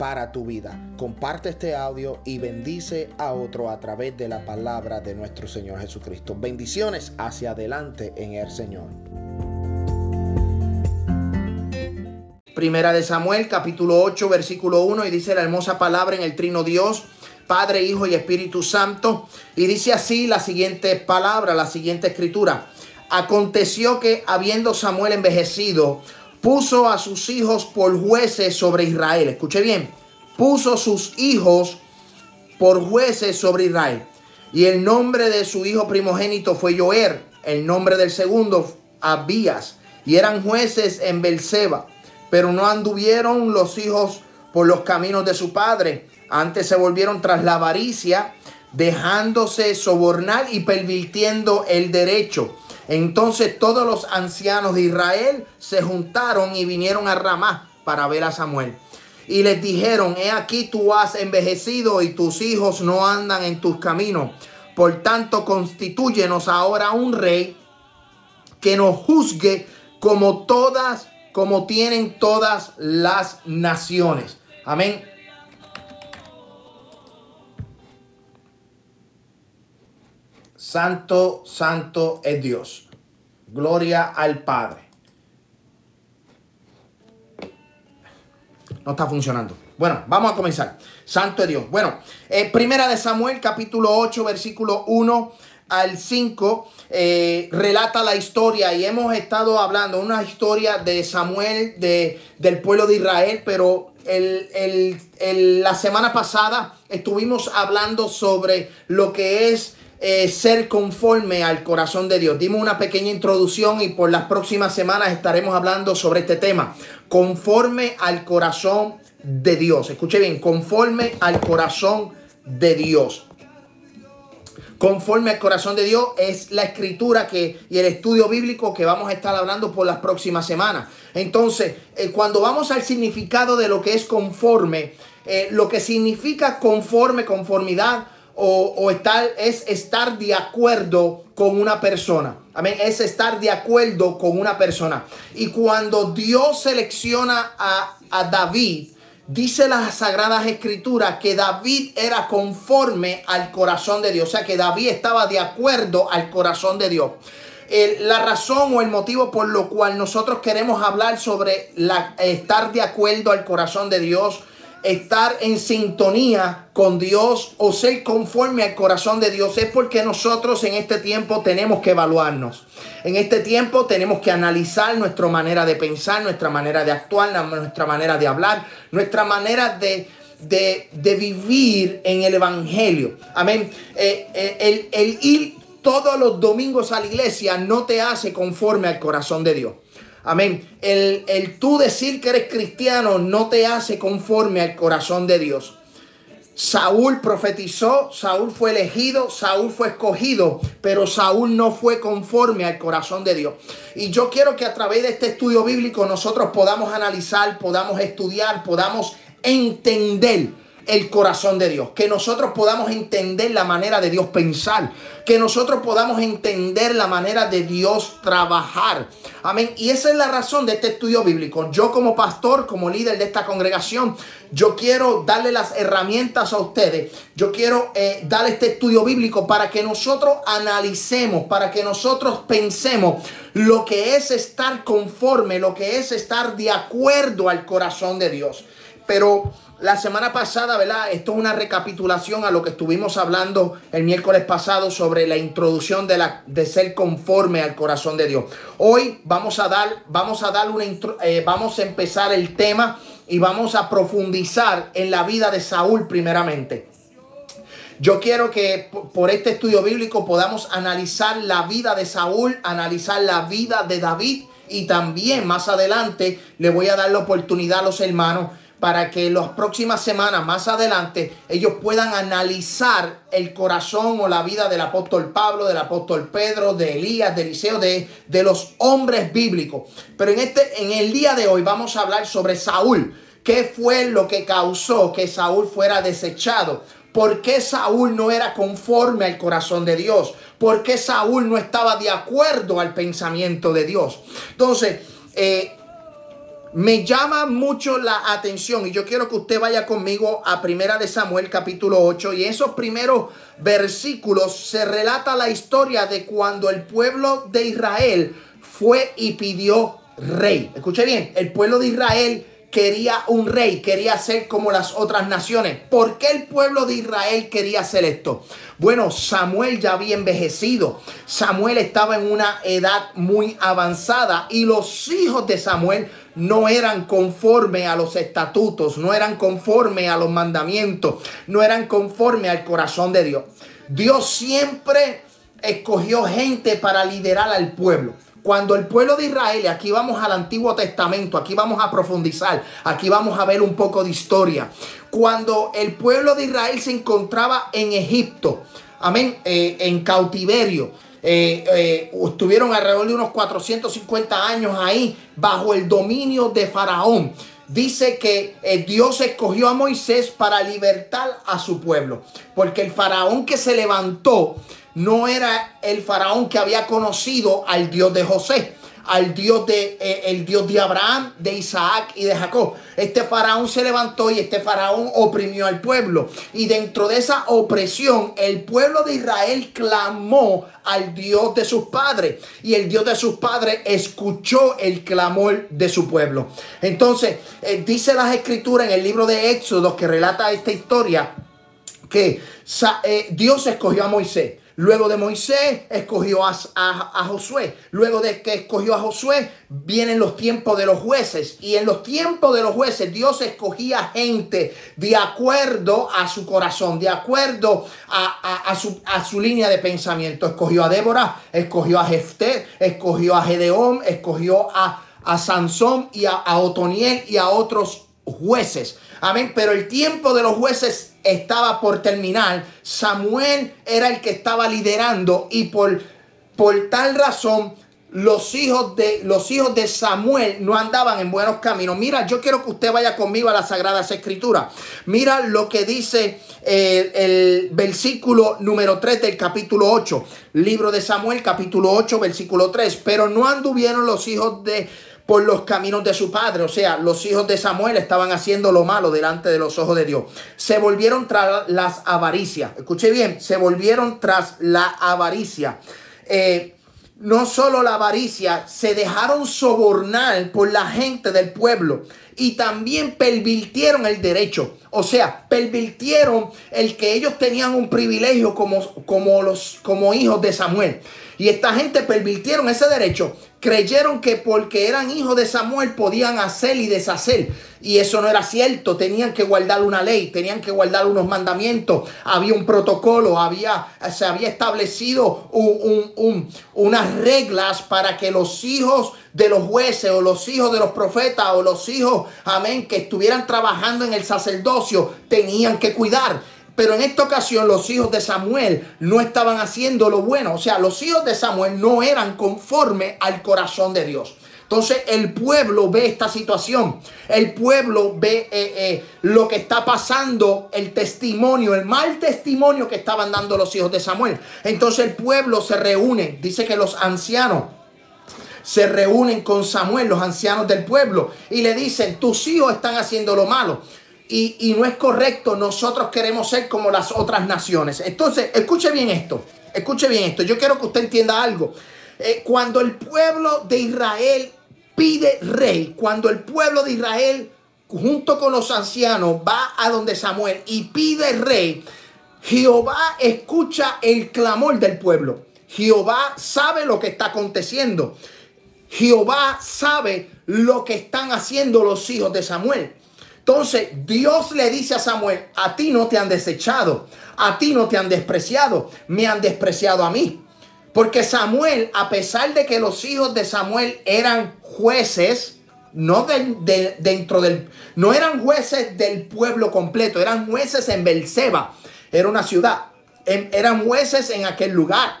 para tu vida. Comparte este audio y bendice a otro a través de la palabra de nuestro Señor Jesucristo. Bendiciones hacia adelante en el Señor. Primera de Samuel, capítulo 8, versículo 1, y dice la hermosa palabra en el trino Dios, Padre, Hijo y Espíritu Santo. Y dice así la siguiente palabra, la siguiente escritura. Aconteció que habiendo Samuel envejecido, puso a sus hijos por jueces sobre Israel. Escuche bien, puso sus hijos por jueces sobre Israel. Y el nombre de su hijo primogénito fue Joer, el nombre del segundo Abías, y eran jueces en Belceba, pero no anduvieron los hijos por los caminos de su padre, antes se volvieron tras la avaricia, dejándose sobornar y pervirtiendo el derecho entonces todos los ancianos de Israel se juntaron y vinieron a Ramá para ver a Samuel. Y les dijeron, he aquí tú has envejecido y tus hijos no andan en tus caminos. Por tanto, constituyenos ahora un rey que nos juzgue como todas, como tienen todas las naciones. Amén. Santo, santo es Dios. Gloria al Padre. No está funcionando. Bueno, vamos a comenzar. Santo es Dios. Bueno, eh, primera de Samuel, capítulo 8, versículo 1 al 5, eh, relata la historia y hemos estado hablando una historia de Samuel, de, del pueblo de Israel, pero la semana pasada estuvimos hablando sobre lo que es eh, ser conforme al corazón de Dios. Dimos una pequeña introducción y por las próximas semanas estaremos hablando sobre este tema. Conforme al corazón de Dios. Escuche bien, conforme al corazón de Dios. Conforme al corazón de Dios es la escritura que, y el estudio bíblico que vamos a estar hablando por las próximas semanas. Entonces, eh, cuando vamos al significado de lo que es conforme, eh, lo que significa conforme, conformidad, o, estar, es estar de acuerdo con una persona. Amén. Es estar de acuerdo con una persona. Y cuando Dios selecciona a, a David, dice las sagradas escrituras que David era conforme al corazón de Dios. O sea que David estaba de acuerdo al corazón de Dios. la razón o el motivo por lo cual nosotros queremos hablar sobre la, estar de acuerdo al corazón de Dios estar en sintonía con Dios o ser conforme al corazón de Dios es porque nosotros en este tiempo tenemos que evaluarnos. En este tiempo tenemos que analizar nuestra manera de pensar, nuestra manera de actuar, nuestra manera de hablar, nuestra manera de, de, vivir en el Evangelio. Amén. Eh, eh, el, el ir todos los domingos a la iglesia no te hace conforme al corazón de Dios. Amén. El, el tú decir que eres cristiano no te hace conforme al corazón de Dios. Saúl profetizó, Saúl fue elegido, Saúl fue escogido, pero Saúl no fue conforme al corazón de Dios. Y yo quiero que a través de este estudio bíblico nosotros podamos analizar, podamos estudiar, podamos entender el corazón de Dios, que nosotros podamos entender la manera de Dios pensar, que nosotros podamos entender la manera de Dios trabajar. Amén. Y esa es la razón de este estudio bíblico. Yo como pastor, como líder de esta congregación, yo quiero darle las herramientas a ustedes. Yo quiero eh, dar este estudio bíblico para que nosotros analicemos, para que nosotros pensemos lo que es estar conforme, lo que es estar de acuerdo al corazón de Dios. Pero la semana pasada, ¿verdad? Esto es una recapitulación a lo que estuvimos hablando el miércoles pasado sobre la introducción de, la, de ser conforme al corazón de Dios. Hoy vamos a dar, vamos a dar una eh, vamos a empezar el tema y vamos a profundizar en la vida de Saúl primeramente. Yo quiero que por este estudio bíblico podamos analizar la vida de Saúl, analizar la vida de David y también más adelante le voy a dar la oportunidad a los hermanos para que las próximas semanas, más adelante, ellos puedan analizar el corazón o la vida del apóstol Pablo, del apóstol Pedro, de Elías, de Eliseo, de, de los hombres bíblicos. Pero en, este, en el día de hoy vamos a hablar sobre Saúl. ¿Qué fue lo que causó que Saúl fuera desechado? ¿Por qué Saúl no era conforme al corazón de Dios? ¿Por qué Saúl no estaba de acuerdo al pensamiento de Dios? Entonces, eh, me llama mucho la atención y yo quiero que usted vaya conmigo a Primera de Samuel capítulo 8 y esos primeros versículos se relata la historia de cuando el pueblo de Israel fue y pidió rey. Escuche bien, el pueblo de Israel quería un rey, quería ser como las otras naciones. ¿Por qué el pueblo de Israel quería hacer esto? Bueno, Samuel ya había envejecido. Samuel estaba en una edad muy avanzada y los hijos de Samuel no eran conforme a los estatutos, no eran conforme a los mandamientos, no eran conforme al corazón de Dios. Dios siempre escogió gente para liderar al pueblo. Cuando el pueblo de Israel, y aquí vamos al Antiguo Testamento, aquí vamos a profundizar, aquí vamos a ver un poco de historia. Cuando el pueblo de Israel se encontraba en Egipto, amén, eh, en cautiverio, eh, eh, estuvieron alrededor de unos 450 años ahí bajo el dominio de Faraón. Dice que Dios escogió a Moisés para libertar a su pueblo, porque el faraón que se levantó no era el faraón que había conocido al Dios de José, al Dios de eh, el Dios de Abraham, de Isaac y de Jacob. Este faraón se levantó y este faraón oprimió al pueblo. Y dentro de esa opresión, el pueblo de Israel clamó al Dios de sus padres. Y el Dios de sus padres escuchó el clamor de su pueblo. Entonces, eh, dice las escrituras en el libro de Éxodo que relata esta historia que eh, Dios escogió a Moisés. Luego de Moisés escogió a, Josué. Luego de que escogió a Josué vienen los tiempos de los jueces. Y en los tiempos de los jueces Dios escogía gente de acuerdo a su corazón, de acuerdo a, su, a su, línea de pensamiento. Escogió a Débora, escogió a Jefté, escogió a Gedeón, escogió a, a Sansón y a, a Otoniel y a otros jueces. Amén. Pero el tiempo de los jueces estaba por terminar. Samuel era el que estaba liderando y por, por tal razón los hijos de los hijos de Samuel no andaban en buenos caminos. Mira, yo quiero que usted vaya conmigo a las Sagradas Escrituras. Mira lo que dice el, el versículo número 3 del capítulo 8. Libro de Samuel, capítulo 8, versículo 3. Pero no anduvieron los hijos de por los caminos de su padre. O sea, los hijos de Samuel estaban haciendo lo malo delante de los ojos de Dios. Se volvieron tras las avaricias. Escuche bien, se volvieron tras la avaricia. Eh, no solo la avaricia, se dejaron sobornar por la gente del pueblo y también pervirtieron el derecho. O sea, pervirtieron el que ellos tenían un privilegio como, como, los, como hijos de Samuel. Y esta gente pervirtieron ese derecho creyeron que porque eran hijos de Samuel podían hacer y deshacer. Y eso no era cierto. Tenían que guardar una ley, tenían que guardar unos mandamientos. Había un protocolo, había, se había establecido unas reglas para que los hijos de los jueces o los hijos de los profetas o los hijos, amén, que estuvieran trabajando en el sacerdocio, tenían que cuidar. Pero en esta ocasión los hijos de Samuel no estaban haciendo lo bueno. O sea, los hijos de Samuel no eran conforme al corazón de Dios. Entonces el pueblo ve esta situación, el pueblo ve eh, eh, lo que está pasando, el testimonio, el mal testimonio que estaban dando los hijos de Samuel. Entonces el pueblo se reúne, dice que los ancianos se reúnen con Samuel, los ancianos del pueblo, y le dicen, tus hijos están haciendo lo malo y, no es correcto. Nosotros queremos ser como las otras naciones. Entonces, escuche bien esto. Escuche bien esto. Yo quiero que usted entienda algo. Eh, cuando el pueblo de Israel pide rey, cuando el pueblo de Israel junto con los ancianos va a donde Samuel y pide rey, Jehová escucha el clamor del pueblo. Jehová sabe lo que está aconteciendo. Jehová sabe lo que están haciendo los hijos de Samuel. Entonces Dios le dice a Samuel, a ti no te han desechado, a ti no te han despreciado, me han despreciado a mí. Porque Samuel, a pesar de que los hijos de Samuel eran jueces, no de, dentro del, no eran jueces del pueblo completo, eran jueces en Belceba, era una ciudad, eran jueces en aquel lugar.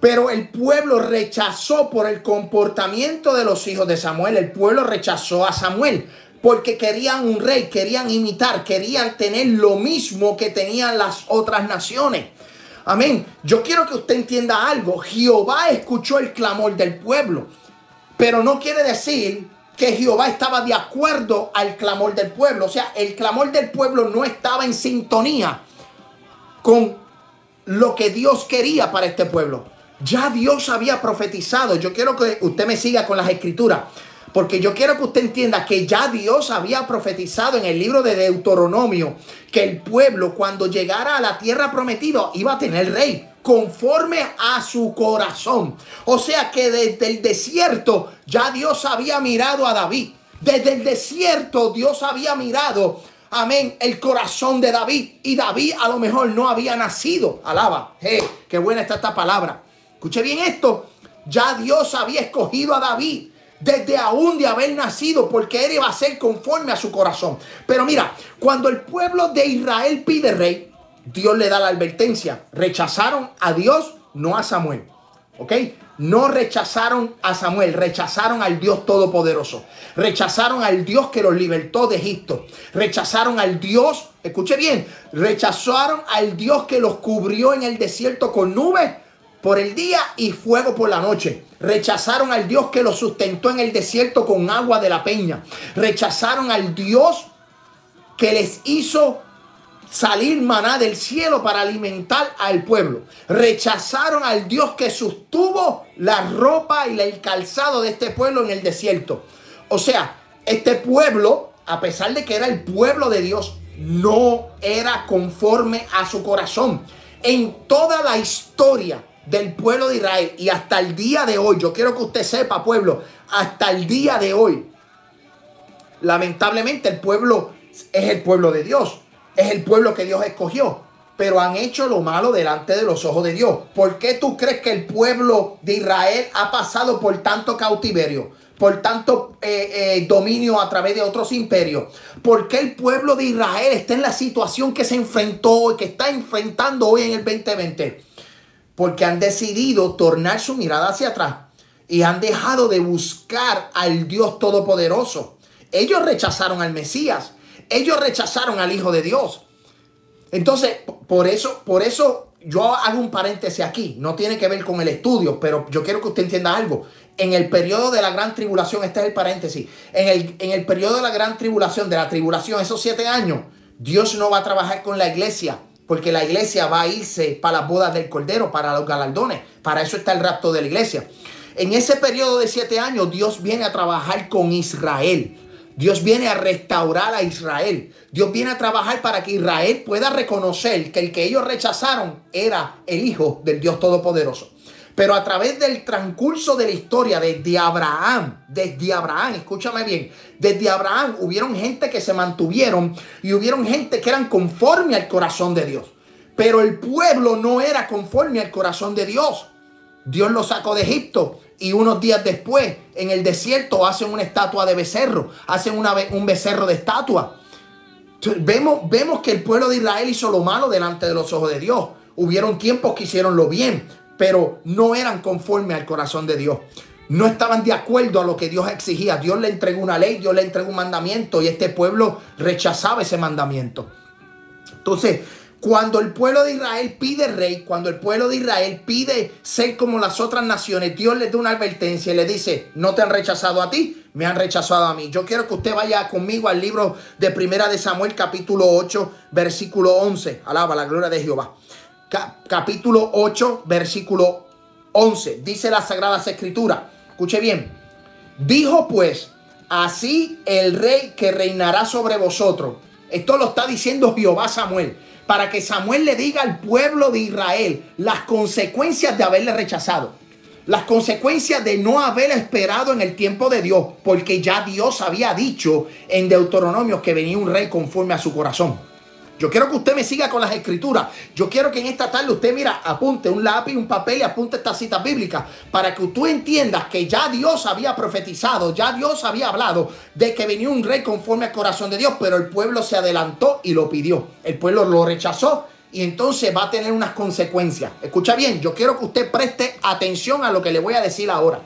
Pero el pueblo rechazó por el comportamiento de los hijos de Samuel, el pueblo rechazó a Samuel porque querían un rey, querían imitar, querían tener lo mismo que tenían las otras naciones. Amén. Yo quiero que usted entienda algo. Jehová escuchó el clamor del pueblo, pero no quiere decir que Jehová estaba de acuerdo al clamor del pueblo. O sea, el clamor del pueblo no estaba en sintonía con lo que Dios quería para este pueblo. Ya Dios había profetizado. Yo quiero que usted me siga con las escrituras. Porque yo quiero que usted entienda que ya Dios había profetizado en el libro de Deuteronomio que el pueblo cuando llegara a la tierra prometida iba a tener rey conforme a su corazón. O sea que desde el desierto ya Dios había mirado a David. Desde el desierto Dios había mirado, amén, el corazón de David. Y David a lo mejor no había nacido. Alaba. Hey, qué buena está esta palabra. Escuche bien esto. Ya Dios había escogido a David desde aún de haber nacido, porque él iba a ser conforme a su corazón. Pero mira, cuando el pueblo de Israel pide rey, Dios le da la advertencia. Rechazaron a Dios, no a Samuel. ¿Ok? No rechazaron a Samuel, rechazaron al Dios Todopoderoso. Rechazaron al Dios que los libertó de Egipto. Rechazaron al Dios, escuche bien, rechazaron al Dios que los cubrió en el desierto con nubes por el día y fuego por la noche. Rechazaron al Dios que los sustentó en el desierto con agua de la peña. Rechazaron al Dios que les hizo salir maná del cielo para alimentar al pueblo. Rechazaron al Dios que sostuvo la ropa y el calzado de este pueblo en el desierto. O sea, este pueblo, a pesar de que era el pueblo de Dios, no era conforme a su corazón. En toda la historia del pueblo de Israel y hasta el día de hoy, yo quiero que usted sepa, pueblo, hasta el día de hoy, lamentablemente el pueblo es el pueblo de Dios, es el pueblo que Dios escogió, pero han hecho lo malo delante de los ojos de Dios. ¿Por qué tú crees que el pueblo de Israel ha pasado por tanto cautiverio? por tanto eh, eh, dominio a través de otros imperios. ¿Por qué el pueblo de Israel está en la situación que se enfrentó y que está enfrentando hoy en el 2020? Porque han decidido tornar su mirada hacia atrás y han dejado de buscar al Dios Todopoderoso. Ellos rechazaron al Mesías, ellos rechazaron al Hijo de Dios. Entonces, por eso, por eso yo hago un paréntesis aquí, no tiene que ver con el estudio, pero yo quiero que usted entienda algo. En el periodo de la gran tribulación, este es el paréntesis, en el, en el periodo de la gran tribulación, de la tribulación, esos siete años, Dios no va a trabajar con la iglesia porque la iglesia va a irse para las bodas del Cordero, para los galardones. Para eso está el rapto de la iglesia. En ese periodo de siete años, Dios viene a trabajar con Israel. Dios viene a restaurar a Israel. Dios viene a trabajar para que Israel pueda reconocer que el que ellos rechazaron era el Hijo del Dios Todopoderoso. Pero a través del transcurso de la historia, desde Abraham, desde Abraham, escúchame bien, desde Abraham hubieron gente que se mantuvieron y hubieron gente que eran conforme al corazón de Dios. Pero el pueblo no era conforme al corazón de Dios. Dios lo sacó de Egipto y unos días después en el desierto hacen una estatua de becerro, hacen una, un becerro de estatua. Vemos, vemos que el pueblo de Israel hizo lo malo delante de los ojos de Dios. Hubieron tiempos que hicieron lo bien, pero no eran conforme al corazón de Dios. No estaban de acuerdo a lo que Dios exigía. Dios le entregó una ley, Dios le entregó un mandamiento y este pueblo rechazaba ese mandamiento. Entonces, cuando el pueblo de Israel pide rey, cuando el pueblo de Israel pide ser como las otras naciones, Dios le da una advertencia y le dice, no te han rechazado a ti, me han rechazado a mí. Yo quiero que usted vaya conmigo al libro de Primera de Samuel capítulo 8, versículo 11. Alaba la gloria de Jehová capítulo 8, versículo 11. Dice la Sagrada Escritura. Escuche bien. Dijo pues, así el rey que reinará sobre vosotros. Esto lo está diciendo Jehová Samuel. Para que Samuel le diga al pueblo de Israel las consecuencias de haberle rechazado. Las consecuencias de no haber esperado en el tiempo de Dios. Porque ya Dios había dicho en Deuteronomio que venía un rey conforme a su corazón. Yo quiero que usted me siga con las escrituras. Yo quiero que en esta tarde usted, mira, apunte un lápiz, un papel y apunte esta cita bíblica para que tú entiendas que ya Dios había profetizado, ya Dios había hablado de que venía un rey conforme al corazón de Dios, pero el pueblo se adelantó y lo pidió. El pueblo lo rechazó y entonces va a tener unas consecuencias. Escucha bien, yo quiero que usted preste atención a lo que le voy a decir ahora.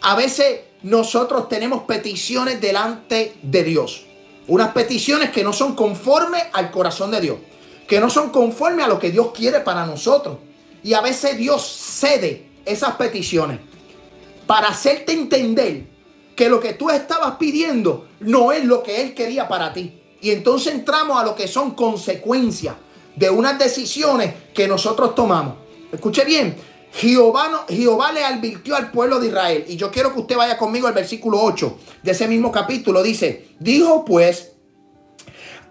A veces nosotros tenemos peticiones delante de Dios. Unas peticiones que no son conformes al corazón de Dios, que no son conformes a lo que Dios quiere para nosotros. Y a veces Dios cede esas peticiones para hacerte entender que lo que tú estabas pidiendo no es lo que Él quería para ti. Y entonces entramos a lo que son consecuencias de unas decisiones que nosotros tomamos. Escuche bien, Jehová, Jehová le advirtió al pueblo de Israel. Y yo quiero que usted vaya conmigo al versículo 8 de ese mismo capítulo. Dice, dijo pues,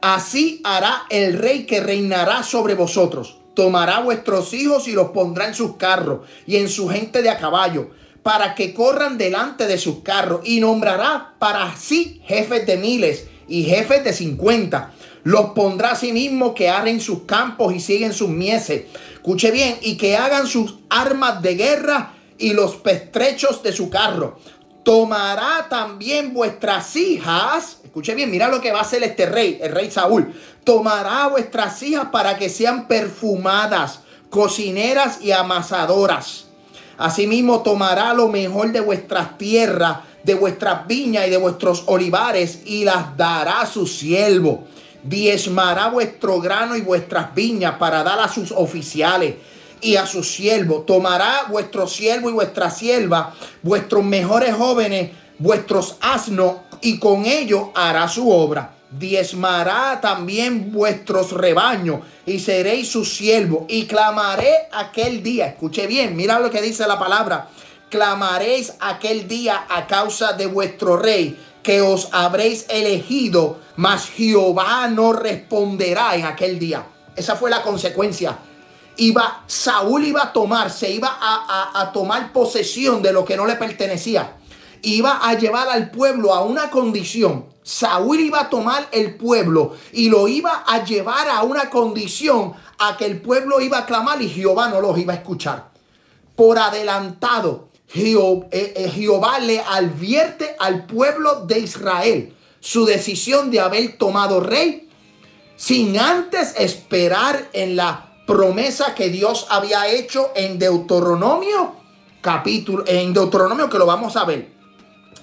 así hará el rey que reinará sobre vosotros. Tomará vuestros hijos y los pondrá en sus carros y en su gente de a caballo, para que corran delante de sus carros. Y nombrará para sí jefes de miles y jefes de cincuenta. Los pondrá a sí mismo que arren sus campos y siguen sus mieses Escuche bien, y que hagan sus armas de guerra y los pestrechos de su carro. Tomará también vuestras hijas. Escuche bien, mira lo que va a hacer este rey, el rey Saúl. Tomará vuestras hijas para que sean perfumadas, cocineras y amasadoras. Asimismo, tomará lo mejor de vuestras tierras, de vuestras viñas y de vuestros olivares y las dará a su siervo diezmará vuestro grano y vuestras viñas para dar a sus oficiales y a sus siervos. Tomará vuestro siervo y vuestra sierva, vuestros mejores jóvenes, vuestros asnos, y con ellos hará su obra. Diezmará también vuestros rebaños y seréis su siervo. Y clamaré aquel día. Escuche bien, mira lo que dice la palabra. Clamaréis aquel día a causa de vuestro rey que os habréis elegido, mas Jehová no responderá en aquel día. Esa fue la consecuencia. Iba, Saúl iba a tomar, se iba a, a tomar posesión de lo que no le pertenecía. Iba a llevar al pueblo a una condición. Saúl iba a tomar el pueblo y lo iba a llevar a una condición a que el pueblo iba a clamar y Jehová no los iba a escuchar. Por adelantado, Jehová, le advierte al pueblo de Israel su decisión de haber tomado rey sin antes esperar en la promesa que Dios había hecho en Deuteronomio capítulo, en Deuteronomio que lo vamos a ver.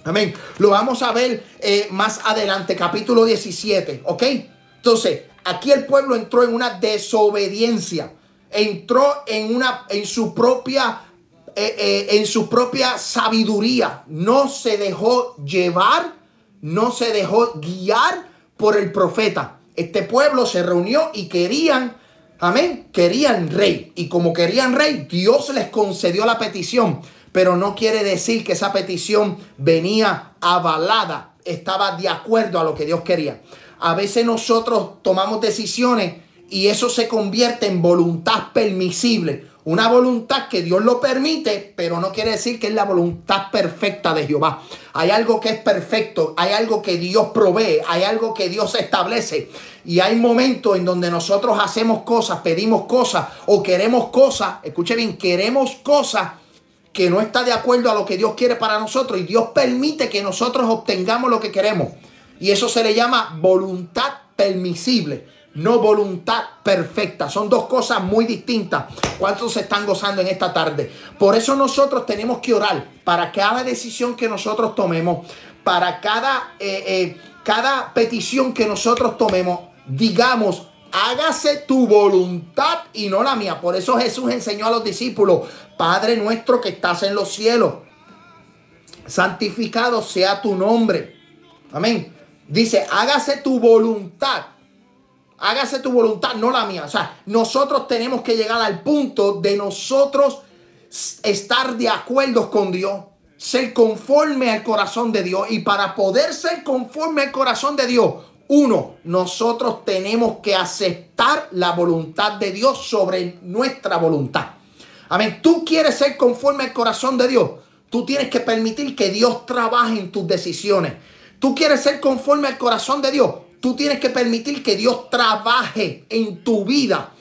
Amén. Lo vamos a ver eh, más adelante, capítulo 17, ¿ok? Entonces, aquí el pueblo entró en una desobediencia, entró en una, en su propia eh, eh, en su propia sabiduría. No se dejó llevar, no se dejó guiar por el profeta. Este pueblo se reunió y querían, amén, querían rey. Y como querían rey, Dios les concedió la petición. Pero no quiere decir que esa petición venía avalada, estaba de acuerdo a lo que Dios quería. A veces nosotros tomamos decisiones y eso se convierte en voluntad permisible una voluntad que Dios lo permite, pero no quiere decir que es la voluntad perfecta de Jehová. Hay algo que es perfecto, hay algo que Dios provee, hay algo que Dios establece. Y hay momentos en donde nosotros hacemos cosas, pedimos cosas o queremos cosas, escuche bien, queremos cosas que no está de acuerdo a lo que Dios quiere para nosotros y Dios permite que nosotros obtengamos lo que queremos. Y eso se le llama voluntad permisible no voluntad perfecta. Son dos cosas muy distintas. ¿Cuántos se están gozando en esta tarde? Por eso nosotros tenemos que orar para cada decisión que nosotros tomemos, para cada, eh, eh, cada petición que nosotros tomemos, digamos, hágase tu voluntad y no la mía. Por eso Jesús enseñó a los discípulos, Padre nuestro que estás en los cielos, santificado sea tu nombre. Amén. Dice, hágase tu voluntad hágase tu voluntad, no la mía. O sea, nosotros tenemos que llegar al punto de nosotros estar de acuerdo con Dios, ser conforme al corazón de Dios. Y para poder ser conforme al corazón de Dios, uno, nosotros tenemos que aceptar la voluntad de Dios sobre nuestra voluntad. Amén. Tú quieres ser conforme al corazón de Dios. Tú tienes que permitir que Dios trabaje en tus decisiones. Tú quieres ser conforme al corazón de Dios Tú tienes que permitir que Dios trabaje en tu vida.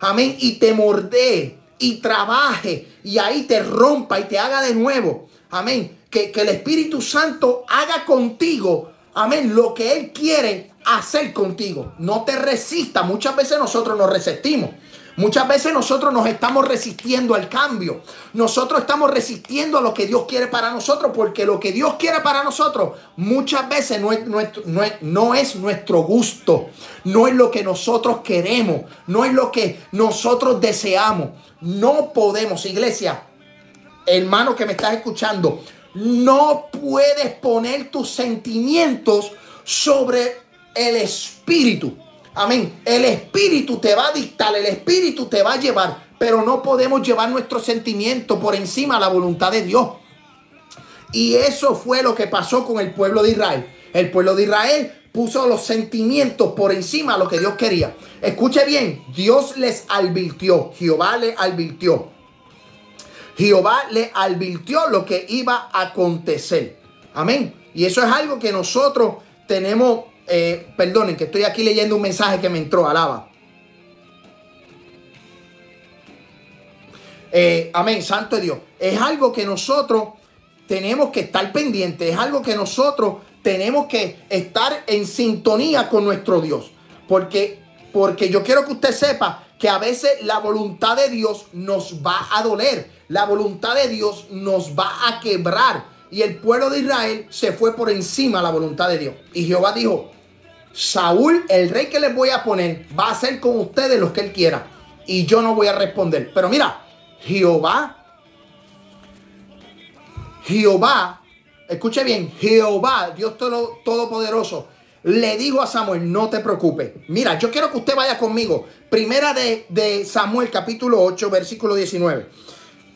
Amén. Y te mordee y trabaje y ahí te rompa y te haga de nuevo. Amén. Que, que el Espíritu Santo haga contigo. Amén. Lo que Él quiere hacer contigo. No te resista. Muchas veces nosotros nos resistimos. Muchas veces nosotros nos estamos resistiendo al cambio. Nosotros estamos resistiendo a lo que Dios quiere para nosotros porque lo que Dios quiere para nosotros muchas veces no es, nuestro, gusto, no es lo que nosotros queremos, no es lo que nosotros deseamos. No podemos, iglesia, hermano que me estás escuchando, no puedes poner tus sentimientos sobre el Espíritu. Amén. El Espíritu te va a dictar, el Espíritu te va a llevar, pero no podemos llevar nuestro sentimiento por encima de la voluntad de Dios. Y eso fue lo que pasó con el pueblo de Israel. El pueblo de Israel puso los sentimientos por encima de lo que Dios quería. Escuche bien, Dios les advirtió, Jehová le advirtió. Jehová le advirtió lo que iba a acontecer. Amén. Y eso es algo que nosotros tenemos eh, perdonen que estoy aquí leyendo un mensaje que me entró, alaba. Eh, amén, santo Dios. Es algo que nosotros tenemos que estar pendientes, es algo que nosotros tenemos que estar en sintonía con nuestro Dios. Porque, porque yo quiero que usted sepa que a veces la voluntad de Dios nos va a doler, la voluntad de Dios nos va a quebrar. Y el pueblo de Israel se fue por encima de la voluntad de Dios. Y Jehová dijo, Saúl, el rey que les voy a poner, va a hacer con ustedes lo que él quiera. Y yo no voy a responder. Pero mira, Jehová, Jehová, escuche bien, Jehová, Dios todo, Todopoderoso, le dijo a Samuel, no te preocupes. Mira, yo quiero que usted vaya conmigo. Primera de, de Samuel, capítulo 8, versículo 19.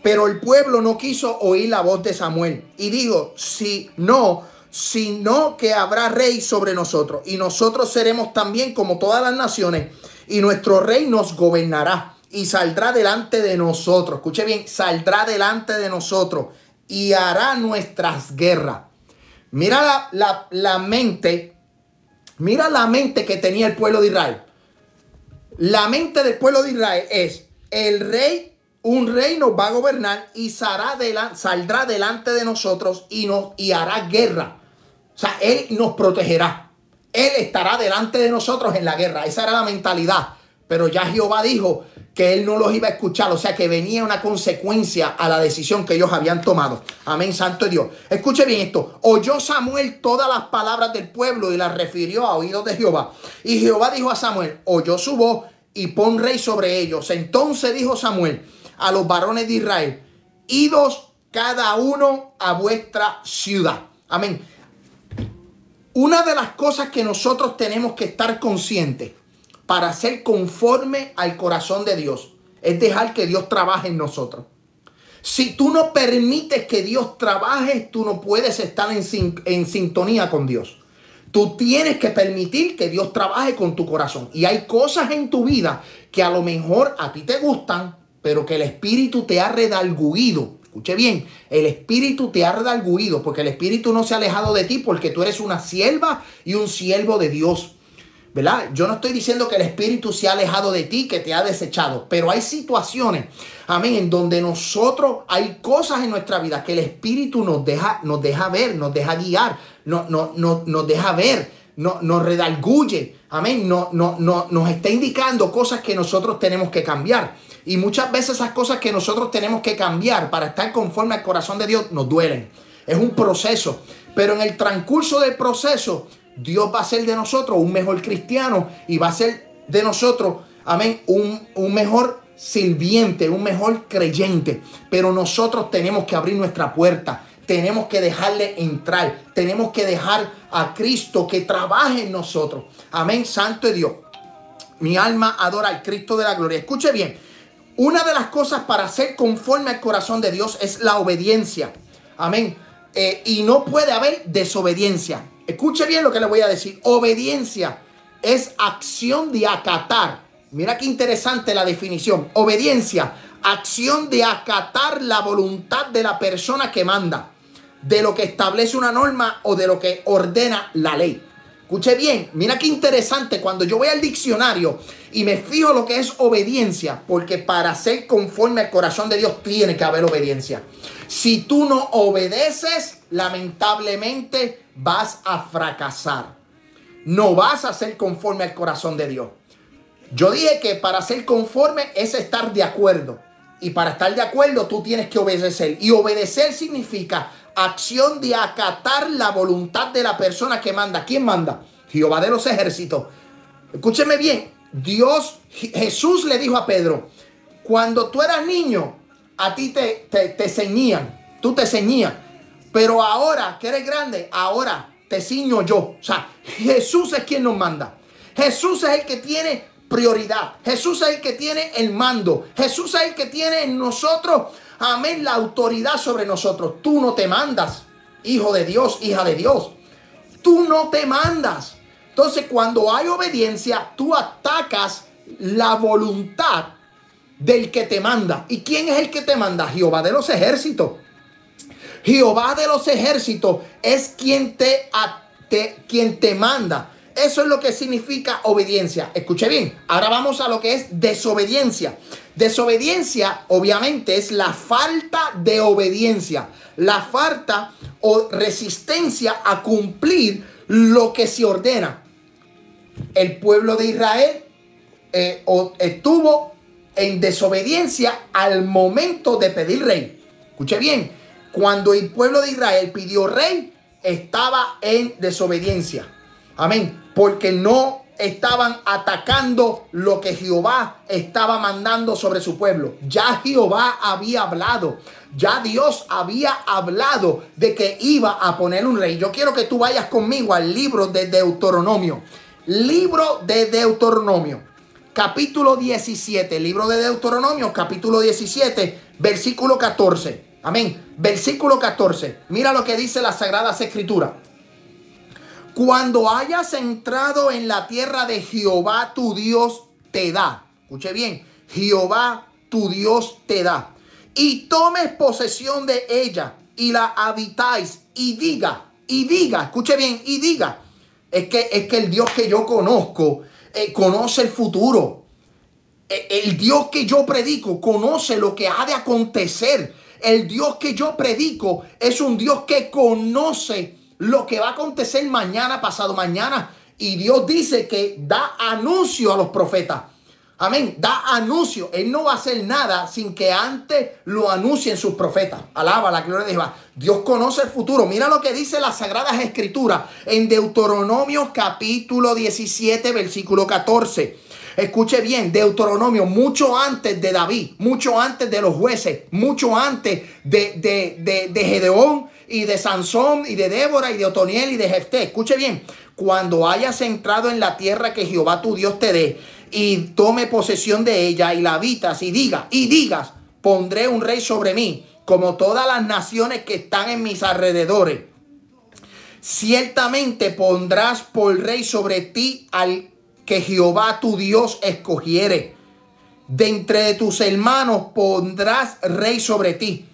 Pero el pueblo no quiso oír la voz de Samuel y dijo, si no, sino que habrá rey sobre nosotros, y nosotros seremos también como todas las naciones, y nuestro rey nos gobernará y saldrá delante de nosotros. Escuche bien, saldrá delante de nosotros y hará nuestras guerras. Mira la, la, mente, mira la mente que tenía el pueblo de Israel. La mente del pueblo de Israel es el rey, un rey nos va a gobernar y saldrá delante de nosotros y, nos, y hará guerra. Sea, Él nos protegerá. Él estará delante de nosotros en la guerra. Esa era la mentalidad. Pero ya Jehová dijo que Él no los iba a escuchar. O sea, que venía una consecuencia a la decisión que ellos habían tomado. Amén, Santo Dios. Escuche bien esto. Oyó Samuel todas las palabras del pueblo y las refirió a oídos de Jehová. Y Jehová dijo a Samuel, oyó su voz y pon rey sobre ellos. Entonces dijo Samuel a los varones de Israel, idos cada uno a vuestra ciudad. Amén. Una de las cosas que nosotros tenemos que estar conscientes para ser conforme al corazón de Dios es dejar que Dios trabaje en nosotros. Si tú no permites que Dios trabaje, tú no puedes estar en, sintonía con Dios. Tú tienes que permitir que Dios trabaje con tu corazón. Y hay cosas en tu vida que a lo mejor a ti te gustan, pero que el Espíritu te ha redalguido Escuche bien, el espíritu te ha redarguido porque el espíritu no se ha alejado de ti porque tú eres una sierva y un siervo de Dios. ¿Verdad? Yo no estoy diciendo que el espíritu se ha alejado de ti, que te ha desechado, pero hay situaciones, amén, en donde nosotros hay cosas en nuestra vida que el espíritu nos deja, nos deja ver, nos deja guiar, no, no, no, nos deja ver, no, nos redarguye, amén, no, no, no, nos está indicando cosas que nosotros tenemos que cambiar. Y muchas veces esas cosas que nosotros tenemos que cambiar para estar conforme al corazón de Dios nos duelen. Es un proceso. Pero en el transcurso del proceso, Dios va a ser de nosotros un mejor cristiano y va a ser de nosotros, amén, un, un mejor sirviente, un mejor creyente. Pero nosotros tenemos que abrir nuestra puerta. Tenemos que dejarle entrar. Tenemos que dejar a Cristo que trabaje en nosotros. Amén, Santo Dios. Mi alma adora al Cristo de la gloria. Escuche bien. Una de las cosas para ser conforme al corazón de Dios es la obediencia. Amén. Eh, y no puede haber desobediencia. Escuche bien lo que le voy a decir. Obediencia es acción de acatar. Mira qué interesante la definición. Obediencia, acción de acatar la voluntad de la persona que manda, de lo que establece una norma o de lo que ordena la ley. Escuche bien, mira qué interesante cuando yo voy al diccionario y me fijo lo que es obediencia, porque para ser conforme al corazón de Dios tiene que haber obediencia. Si tú no obedeces, lamentablemente vas a fracasar. No vas a ser conforme al corazón de Dios. Yo dije que para ser conforme es estar de acuerdo. Y para estar de acuerdo tú tienes que obedecer. Y obedecer significa acción de acatar la voluntad de la persona que manda. ¿Quién manda? Jehová de los ejércitos. Escúcheme bien. Dios, Jesús le dijo a Pedro, cuando tú eras niño, a ti te, te, ceñían, tú te ceñías. Pero ahora que eres grande, ahora te ciño yo. O sea, Jesús es quien nos manda. Jesús es el que tiene prioridad. Jesús es el que tiene el mando. Jesús es el que tiene en nosotros amén, la autoridad sobre nosotros. Tú no te mandas, hijo de Dios, hija de Dios. Tú no te mandas. Entonces, cuando hay obediencia, tú atacas la voluntad del que te manda. ¿Y quién es el que te manda? Jehová de los ejércitos. Jehová de los ejércitos es quien te, te, quien te manda. Eso es lo que significa obediencia. Escuche bien. Ahora vamos a lo que es desobediencia. Desobediencia, obviamente, es la falta de obediencia, la falta o resistencia a cumplir lo que se ordena. El pueblo de Israel eh, estuvo en desobediencia al momento de pedir rey. Escuche bien, cuando el pueblo de Israel pidió rey, estaba en desobediencia. Amén. Porque no estaban atacando lo que Jehová estaba mandando sobre su pueblo. Ya Jehová había hablado. Ya Dios había hablado de que iba a poner un rey. Yo quiero que tú vayas conmigo al libro de Deuteronomio. Libro de Deuteronomio. Capítulo 17. Libro de Deuteronomio, capítulo 17, versículo 14. Amén. Versículo 14. Mira lo que dice la Sagrada Escritura. Cuando hayas entrado en la tierra de Jehová tu Dios te da. Escuche bien, Jehová tu Dios te da. Y tomes posesión de ella y la habitáis y diga, y diga, escuche bien, y diga. Es que, es que el Dios que yo conozco eh, conoce el futuro. E, el Dios que yo predico conoce lo que ha de acontecer. El Dios que yo predico es un Dios que conoce lo que va a acontecer mañana, pasado mañana. Y Dios dice que da anuncio a los profetas. Amén. Da anuncio. Él no va a hacer nada sin que antes lo anuncien sus profetas. Alaba la gloria de Jehová. Dios conoce el futuro. Mira lo que dice las Sagradas Escrituras en Deuteronomio capítulo 17, versículo 14. Escuche bien, Deuteronomio, mucho antes de David, mucho antes de los jueces, mucho antes de, de, de, de Gedeón y de Sansón y de Débora y de Otoniel y de Jefté. Escuche bien, cuando hayas entrado en la tierra que Jehová tu Dios te dé y tome posesión de ella y la habitas y diga y digas, pondré un rey sobre mí, como todas las naciones que están en mis alrededores. Ciertamente pondrás por rey sobre ti al que Jehová tu Dios escogiere. De entre tus hermanos pondrás rey sobre ti.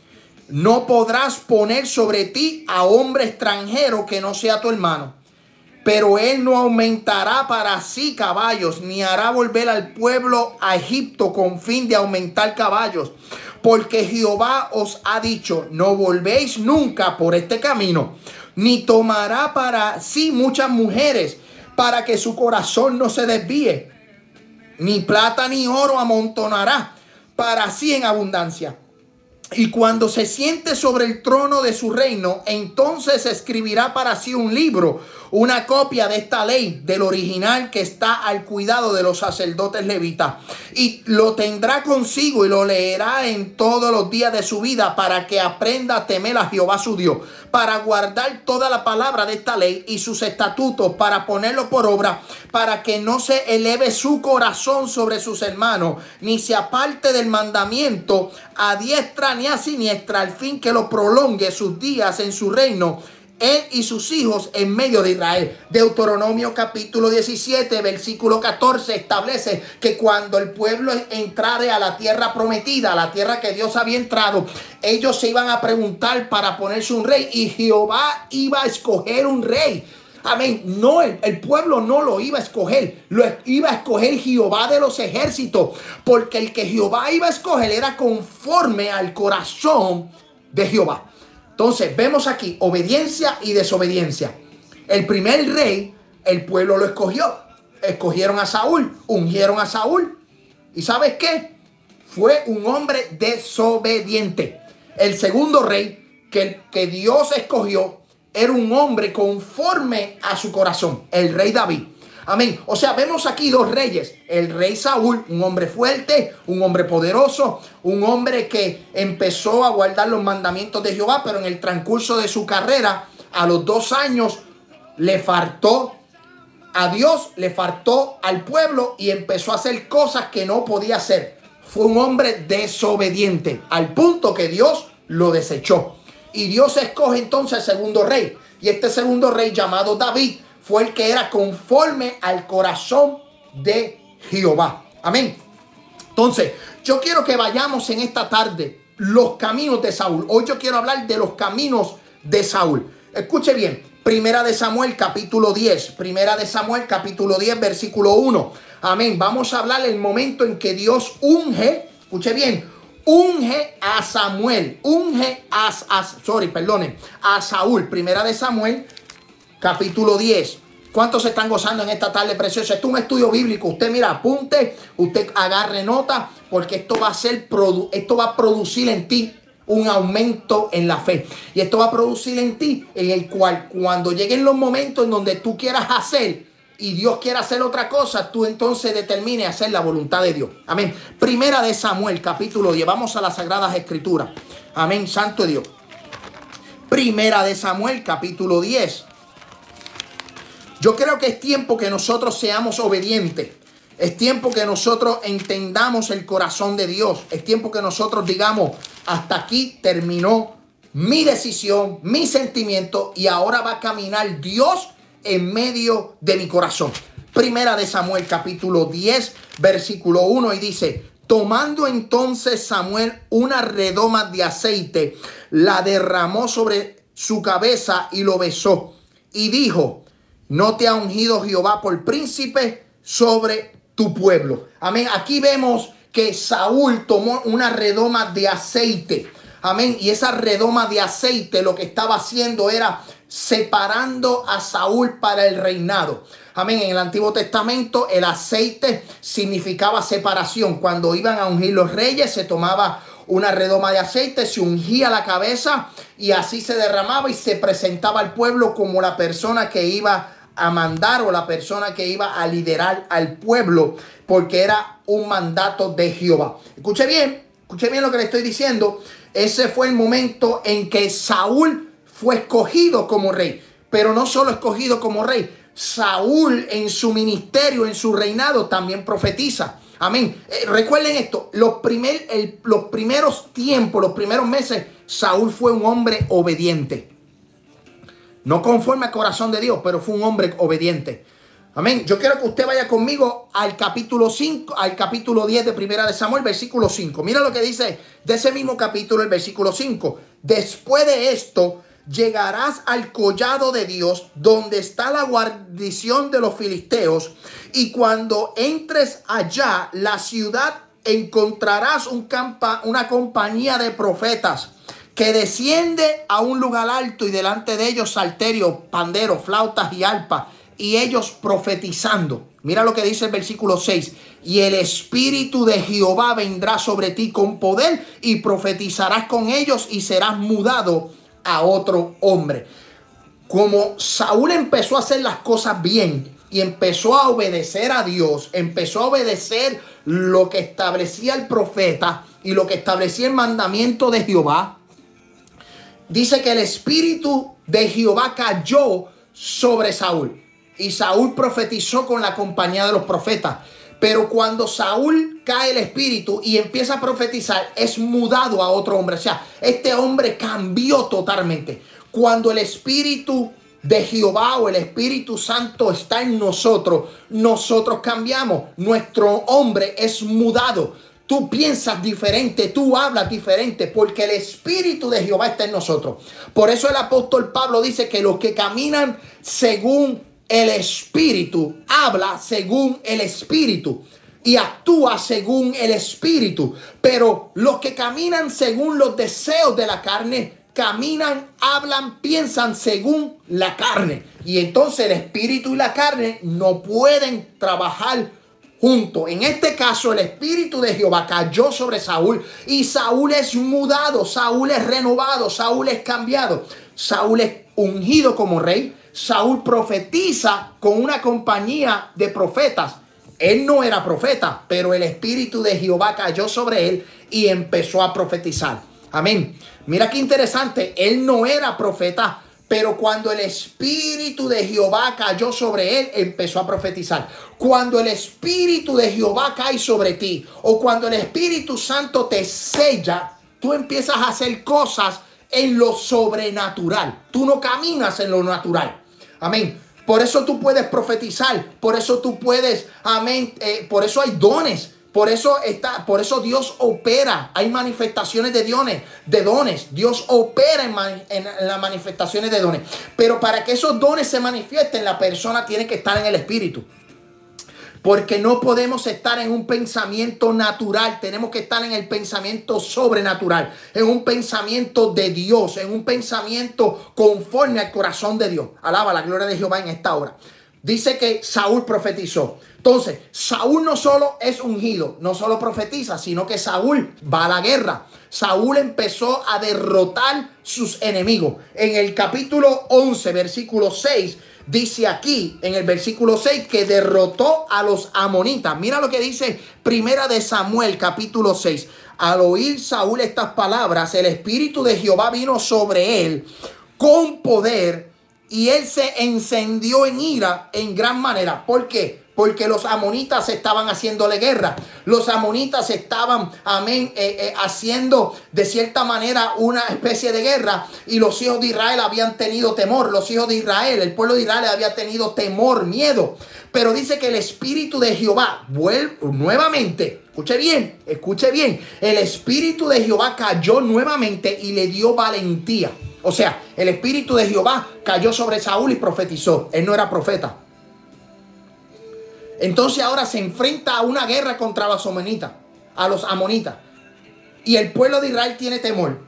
No podrás poner sobre ti a hombre extranjero que no sea tu hermano. Pero él no aumentará para sí caballos, ni hará volver al pueblo a Egipto con fin de aumentar caballos. Porque Jehová os ha dicho, no volvéis nunca por este camino, ni tomará para sí muchas mujeres, para que su corazón no se desvíe. Ni plata ni oro amontonará para sí en abundancia y cuando se siente sobre el trono de su reino, entonces escribirá para sí un libro, una copia de esta ley, del original que está al cuidado de los sacerdotes levitas. Y lo tendrá consigo y lo leerá en todos los días de su vida para que aprenda a temer a Jehová su Dios, para guardar toda la palabra de esta ley y sus estatutos, para ponerlo por obra, para que no se eleve su corazón sobre sus hermanos, ni se aparte del mandamiento a diestra ni a siniestra, al fin que lo prolongue sus días en su reino él y sus hijos en medio de Israel. Deuteronomio capítulo 17, versículo 14 establece que cuando el pueblo entrare a la tierra prometida, a la tierra que Dios había entrado, ellos se iban a preguntar para ponerse un rey y Jehová iba a escoger un rey. Amén. No, el, el, pueblo no lo iba a escoger. Lo iba a escoger Jehová de los ejércitos. Porque el que Jehová iba a escoger era conforme al corazón de Jehová. Entonces vemos aquí obediencia y desobediencia. El primer rey, el pueblo lo escogió. Escogieron a Saúl, ungieron a Saúl. ¿Y sabes qué? Fue un hombre desobediente. El segundo rey que, que Dios escogió era un hombre conforme a su corazón, el rey David. Amén. O sea, vemos aquí dos reyes. El rey Saúl, un hombre fuerte, un hombre poderoso, un hombre que empezó a guardar los mandamientos de Jehová, pero en el transcurso de su carrera, a los dos años, le faltó a Dios, le faltó al pueblo y empezó a hacer cosas que no podía hacer. Fue un hombre desobediente, al punto que Dios lo desechó. Y Dios escoge entonces el segundo rey. Y este segundo rey llamado David fue el que era conforme al corazón de Jehová. Amén. Entonces, yo quiero que vayamos en esta tarde los caminos de Saúl. Hoy yo quiero hablar de los caminos de Saúl. Escuche bien, Primera de Samuel capítulo 10, Primera de Samuel capítulo 10 versículo 1. Amén. Vamos a hablar el momento en que Dios unge, escuche bien, unge a Samuel, unge a, sorry, perdone, a Saúl. Primera de Samuel, capítulo 10. ¿Cuántos se están gozando en esta tarde preciosa? Esto es un estudio bíblico. Usted mira, apunte, usted agarre nota, porque esto va a ser, esto va a producir en ti un aumento en la fe. Y esto va a producir en ti, en el cual cuando lleguen los momentos en donde tú quieras hacer, y Dios quiere hacer otra cosa, tú entonces determines hacer la voluntad de Dios. Amén. Primera de Samuel, capítulo 10. Vamos a las Sagradas Escrituras. Amén, Santo Dios. Primera de Samuel, capítulo 10. Yo creo que es tiempo que nosotros seamos obedientes. Es tiempo que nosotros entendamos el corazón de Dios. Es tiempo que nosotros digamos, hasta aquí terminó mi decisión, mi sentimiento y ahora va a caminar Dios en medio de mi corazón. Primera de Samuel capítulo 10 versículo 1 y dice, tomando entonces Samuel una redoma de aceite, la derramó sobre su cabeza y lo besó y dijo, no te ha ungido Jehová por príncipe sobre tu pueblo. Amén. Aquí vemos que Saúl tomó una redoma de aceite. Amén. Y esa redoma de aceite lo que estaba haciendo era separando a Saúl para el reinado. Amén. En el Antiguo Testamento el aceite significaba separación. Cuando iban a ungir los reyes se tomaba una redoma de aceite, se ungía la cabeza y así se derramaba y se presentaba al pueblo como la persona que iba a mandar o la persona que iba a liderar al pueblo porque era un mandato de Jehová. Escuche bien, escuche bien lo que le estoy diciendo. Ese fue el momento en que Saúl fue escogido como rey, pero no solo escogido como rey, Saúl en su ministerio, en su reinado, también profetiza. Amén. Eh, recuerden esto, los, primer, los primeros tiempos, los primeros meses, Saúl fue un hombre obediente. No conforme al corazón de Dios, pero fue un hombre obediente. Amén. Yo quiero que usted vaya conmigo al capítulo 5, al capítulo 10 de Primera de Samuel, versículo 5. Mira lo que dice de ese mismo capítulo, el versículo 5. Después de esto, llegarás al collado de Dios, donde está la guarnición de los filisteos, y cuando entres allá, la ciudad encontrarás un campa, una compañía de profetas que desciende a un lugar alto y delante de ellos salterios, panderos, flautas y alpa y ellos profetizando. Mira lo que dice el versículo 6. Y el Espíritu de Jehová vendrá sobre ti con poder y profetizarás con ellos y serás mudado a otro hombre. Como Saúl empezó a hacer las cosas bien y empezó a obedecer a Dios, empezó a obedecer lo que establecía el profeta y lo que establecía el mandamiento de Jehová, dice que el espíritu de Jehová cayó sobre Saúl. Y Saúl profetizó con la compañía de los profetas. Pero cuando Saúl cae el espíritu y empieza a profetizar, es mudado a otro hombre. O sea, este hombre cambió totalmente. Cuando el espíritu de Jehová o el Espíritu Santo está en nosotros, nosotros cambiamos. Nuestro hombre es mudado. Tú piensas diferente, tú hablas diferente, porque el Espíritu de Jehová está en nosotros. Por eso el apóstol Pablo dice que los que caminan según el Espíritu, habla según el Espíritu y actúa según el Espíritu. Pero los que caminan según los deseos de la carne, caminan, hablan, piensan según la carne. Y entonces el Espíritu y la carne no pueden trabajar juntos. En este caso, el Espíritu de Jehová cayó sobre Saúl y Saúl es mudado, Saúl es renovado, Saúl es cambiado, Saúl es ungido como rey. Saúl profetiza con una compañía de profetas. Él no era profeta, pero el Espíritu de Jehová cayó sobre él y empezó a profetizar. Amén. Mira qué interesante, él no era profeta, pero cuando el Espíritu de Jehová cayó sobre él, empezó a profetizar. Cuando el Espíritu de Jehová cae sobre ti, o cuando el Espíritu Santo te sella, tú empiezas a hacer cosas en lo sobrenatural. Tú no caminas en lo natural. Amén. Por eso tú puedes profetizar, por eso tú puedes, amén, eh, por eso hay dones. Por eso está, por eso Dios opera. Hay manifestaciones de dones, de dones. Dios opera en, en, las manifestaciones de dones. Pero para que esos dones se manifiesten, la persona tiene que estar en el espíritu. Porque no podemos estar en un pensamiento natural, tenemos que estar en el pensamiento sobrenatural, en un pensamiento de Dios, en un pensamiento conforme al corazón de Dios. Alaba la gloria de Jehová en esta hora. Dice que Saúl profetizó. Entonces, Saúl no solo es ungido, no solo profetiza, sino que Saúl va a la guerra. Saúl empezó a derrotar sus enemigos. En el capítulo 11, versículo 6, dice aquí, en el versículo 6, que derrotó a los amonitas. Mira lo que dice Primera de Samuel, capítulo 6. Al oír Saúl estas palabras, el Espíritu de Jehová vino sobre él con poder y él se encendió en ira en gran manera. ¿Por qué? Porque los amonitas estaban haciéndole guerra. Los amonitas estaban, amén, eh, eh, haciendo de cierta manera una especie de guerra y los hijos de Israel habían tenido temor. Los hijos de Israel, el pueblo de Israel había tenido temor, miedo. Pero dice que el Espíritu de Jehová vuelve nuevamente. Escuche bien, escuche bien. El Espíritu de Jehová cayó nuevamente y le dio valentía. O sea, el Espíritu de Jehová cayó sobre Saúl y profetizó. Él no era profeta. Entonces ahora se enfrenta a una guerra contra los amonitas, a los amonitas. Y el pueblo de Israel tiene temor.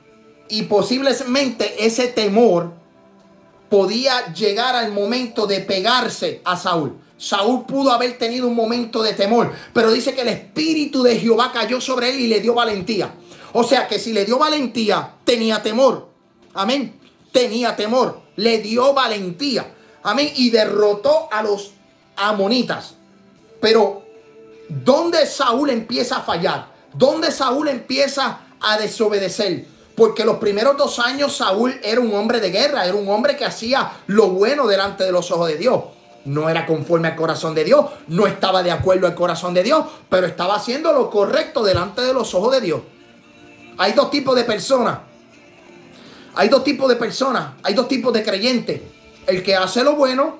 Y posiblemente ese temor podía llegar al momento de pegarse a Saúl. Saúl pudo haber tenido un momento de temor, pero dice que el espíritu de Jehová cayó sobre él y le dio valentía. O sea que si le dio valentía, tenía temor. Amén. Tenía temor. Le dio valentía. Amén. Y derrotó a los amonitas. Pero, ¿dónde Saúl empieza a fallar? ¿Dónde Saúl empieza a desobedecer? Porque los primeros dos años Saúl era un hombre de guerra, era un hombre que hacía lo bueno delante de los ojos de Dios. No era conforme al corazón de Dios, no estaba de acuerdo al corazón de Dios, pero estaba haciendo lo correcto delante de los ojos de Dios. Hay dos tipos de personas. Hay dos tipos de personas, hay dos tipos de creyentes. El que hace lo bueno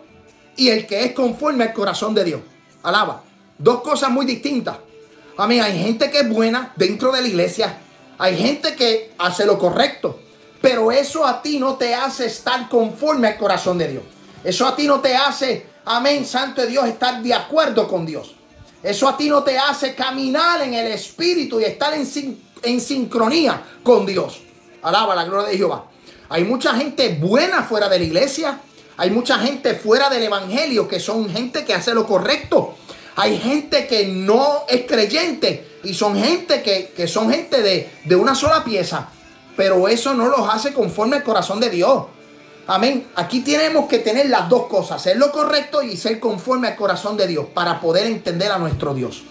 y el que es conforme al corazón de Dios. Alaba. Dos cosas muy distintas. A mí hay gente que es buena dentro de la iglesia. Hay gente que hace lo correcto. Pero eso a ti no te hace estar conforme al corazón de Dios. Eso a ti no te hace, amén, santo de Dios, estar de acuerdo con Dios. Eso a ti no te hace caminar en el Espíritu y estar en, en sincronía con Dios. Alaba la gloria de Jehová. Hay mucha gente buena fuera de la iglesia. Hay mucha gente fuera del Evangelio que son gente que hace lo correcto. Hay gente que no es creyente y son gente que, son gente de, de una sola pieza. Pero eso no los hace conforme al corazón de Dios. Amén. Aquí tenemos que tener las dos cosas, ser lo correcto y ser conforme al corazón de Dios para poder entender a nuestro Dios.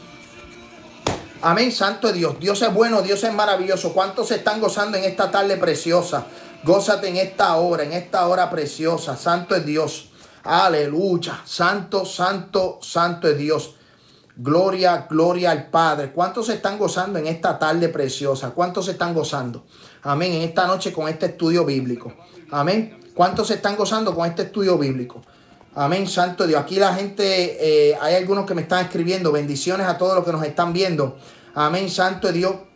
Amén, santo Dios. Dios es bueno, Dios es maravilloso. ¿Cuántos se están gozando en esta tarde preciosa? Gózate en esta hora, en esta hora preciosa. Santo es Dios. Aleluya. Santo, santo, santo es Dios. Gloria, gloria al Padre. ¿Cuántos se están gozando en esta tarde preciosa? ¿Cuántos se están gozando? Amén. En esta noche con este estudio bíblico. Amén. ¿Cuántos se están gozando con este estudio bíblico? Amén, Santo Dios. Aquí la gente, eh, hay algunos que me están escribiendo. Bendiciones a todos los que nos están viendo. Amén, santo Dios.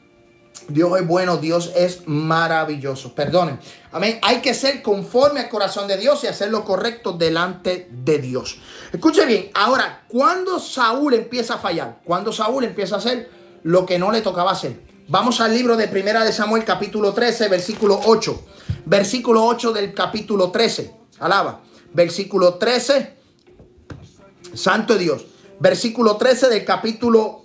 Dios es bueno, Dios es maravilloso. Perdonen. Amén. Hay que ser conforme al corazón de Dios y hacer lo correcto delante de Dios. Escuche bien. Ahora, cuando Saúl empieza a fallar, cuando Saúl empieza a hacer lo que no le tocaba hacer. Vamos al libro de Primera de Samuel, capítulo 13, versículo 8. Versículo 8 del capítulo 13. Alaba. Versículo 13. Santo Dios. Versículo 13 del capítulo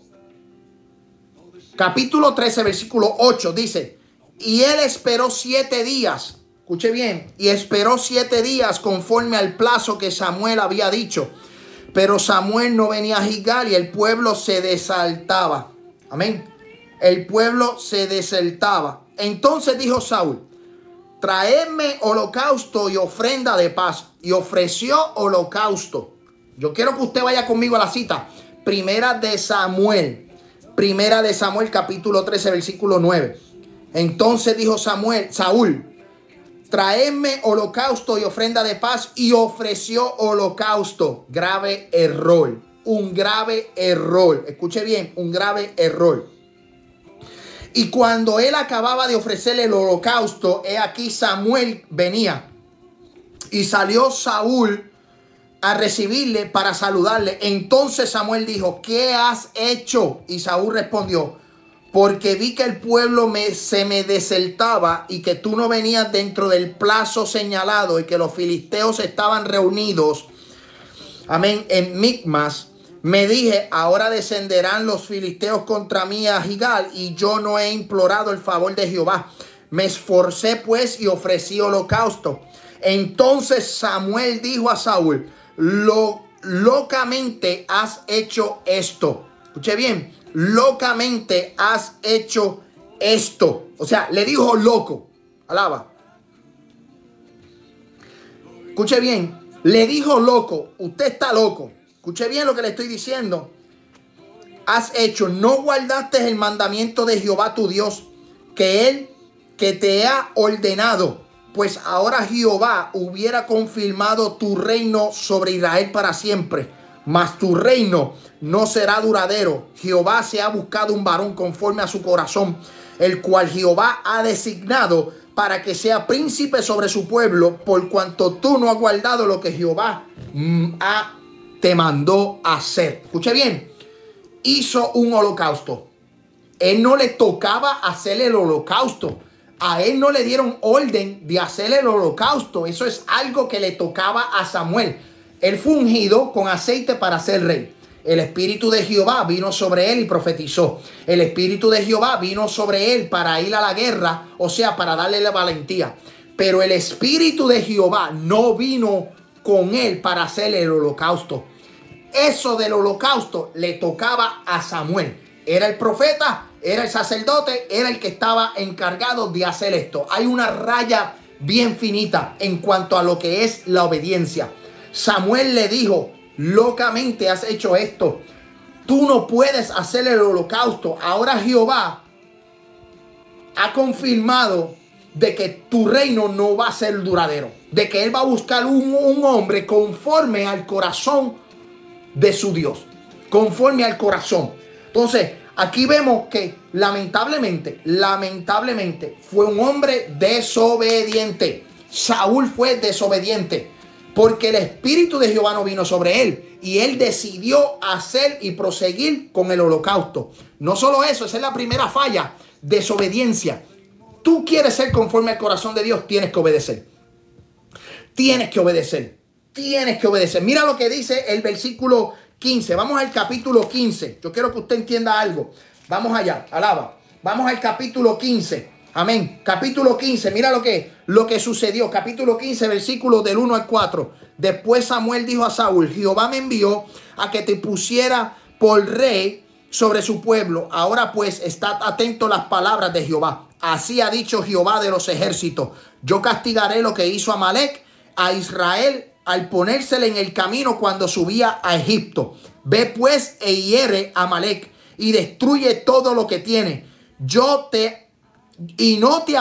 capítulo 13, versículo 8, dice, y él esperó siete días, escuche bien, y esperó siete días conforme al plazo que Samuel había dicho. Pero Samuel no venía a Gigal y el pueblo se desaltaba. Amén. El pueblo se desaltaba. Entonces dijo Saúl, traedme holocausto y ofrenda de paz. Y ofreció holocausto. Yo quiero que usted vaya conmigo a la cita. Primera de Samuel Primera de Samuel capítulo 13 versículo 9. Entonces dijo Samuel, Saúl, traedme holocausto y ofrenda de paz y ofreció holocausto. Grave error, un grave error. Escuche bien, un grave error. Y cuando él acababa de ofrecerle el holocausto, he aquí Samuel venía. Y salió Saúl a recibirle para saludarle. Entonces Samuel dijo, ¿qué has hecho? Y Saúl respondió, porque vi que el pueblo me, se me desertaba y que tú no venías dentro del plazo señalado y que los filisteos estaban reunidos, amén, en Micmas. Me dije, ahora descenderán los filisteos contra mí a Gigal y yo no he implorado el favor de Jehová. Me esforcé pues y ofrecí holocausto. Entonces Samuel dijo a Saúl, lo, locamente has hecho esto. Escuche bien, locamente has hecho esto. O sea, le dijo loco. Alaba. Escuche bien, le dijo loco, usted está loco. Escuche bien lo que le estoy diciendo. Has hecho, no guardaste el mandamiento de Jehová tu Dios, que él que te ha ordenado pues ahora Jehová hubiera confirmado tu reino sobre Israel para siempre, mas tu reino no será duradero. Jehová se ha buscado un varón conforme a su corazón, el cual Jehová ha designado para que sea príncipe sobre su pueblo, por cuanto tú no has guardado lo que Jehová mm, te mandó hacer. Escuche bien, hizo un holocausto. Él no le tocaba hacer el holocausto a él no le dieron orden de hacer el holocausto. Eso es algo que le tocaba a Samuel. Él fue ungido con aceite para ser rey. El espíritu de Jehová vino sobre él y profetizó. El espíritu de Jehová vino sobre él para ir a la guerra, o sea, para darle la valentía. Pero el espíritu de Jehová no vino con él para hacer el holocausto. Eso del holocausto le tocaba a Samuel. Era el profeta, era el sacerdote, era el que estaba encargado de hacer esto. Hay una raya bien finita en cuanto a lo que es la obediencia. Samuel le dijo, locamente has hecho esto. Tú no puedes hacer el holocausto. Ahora Jehová ha confirmado de que tu reino no va a ser duradero. De que Él va a buscar un, un hombre conforme al corazón de su Dios. Conforme al corazón. Entonces, aquí vemos que lamentablemente, lamentablemente, fue un hombre desobediente. Saúl fue desobediente porque el Espíritu de Jehová no vino sobre él y él decidió hacer y proseguir con el holocausto. No solo eso, esa es la primera falla, desobediencia. Tú quieres ser conforme al corazón de Dios, tienes que obedecer. Tienes que obedecer. Tienes que obedecer. Mira lo que dice el versículo 15. Vamos al capítulo 15. Yo quiero que usted entienda algo. Vamos allá, alaba. Vamos al capítulo 15. Amén. Capítulo 15, mira lo que, lo que sucedió. Capítulo 15, versículo del 1 al 4. Después Samuel dijo a Saúl, Jehová me envió a que te pusiera por rey sobre su pueblo. Ahora pues, estad atento a las palabras de Jehová. Así ha dicho Jehová de los ejércitos. Yo castigaré lo que hizo Amalek a Israel al ponérsele en el camino cuando subía a Egipto. Ve pues e hiere a Malek y destruye todo lo que tiene. Yo te y no te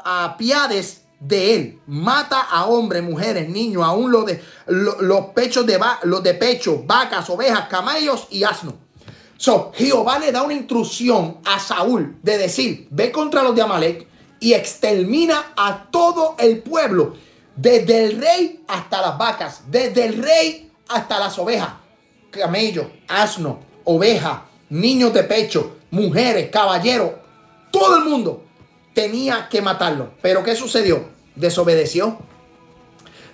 apiades de él. Mata a hombres, mujeres, niños, aún los de los pechos de los de pecho, vacas, ovejas, camellos y asnos. So, Jehová le da una instrucción a Saúl de decir, ve contra los de Amalek y extermina a todo el pueblo, desde el rey hasta las vacas, desde el rey hasta las ovejas, camello, asno, oveja, niños de pecho, mujeres, caballeros, todo el mundo tenía que matarlo. Pero ¿qué sucedió? Desobedeció.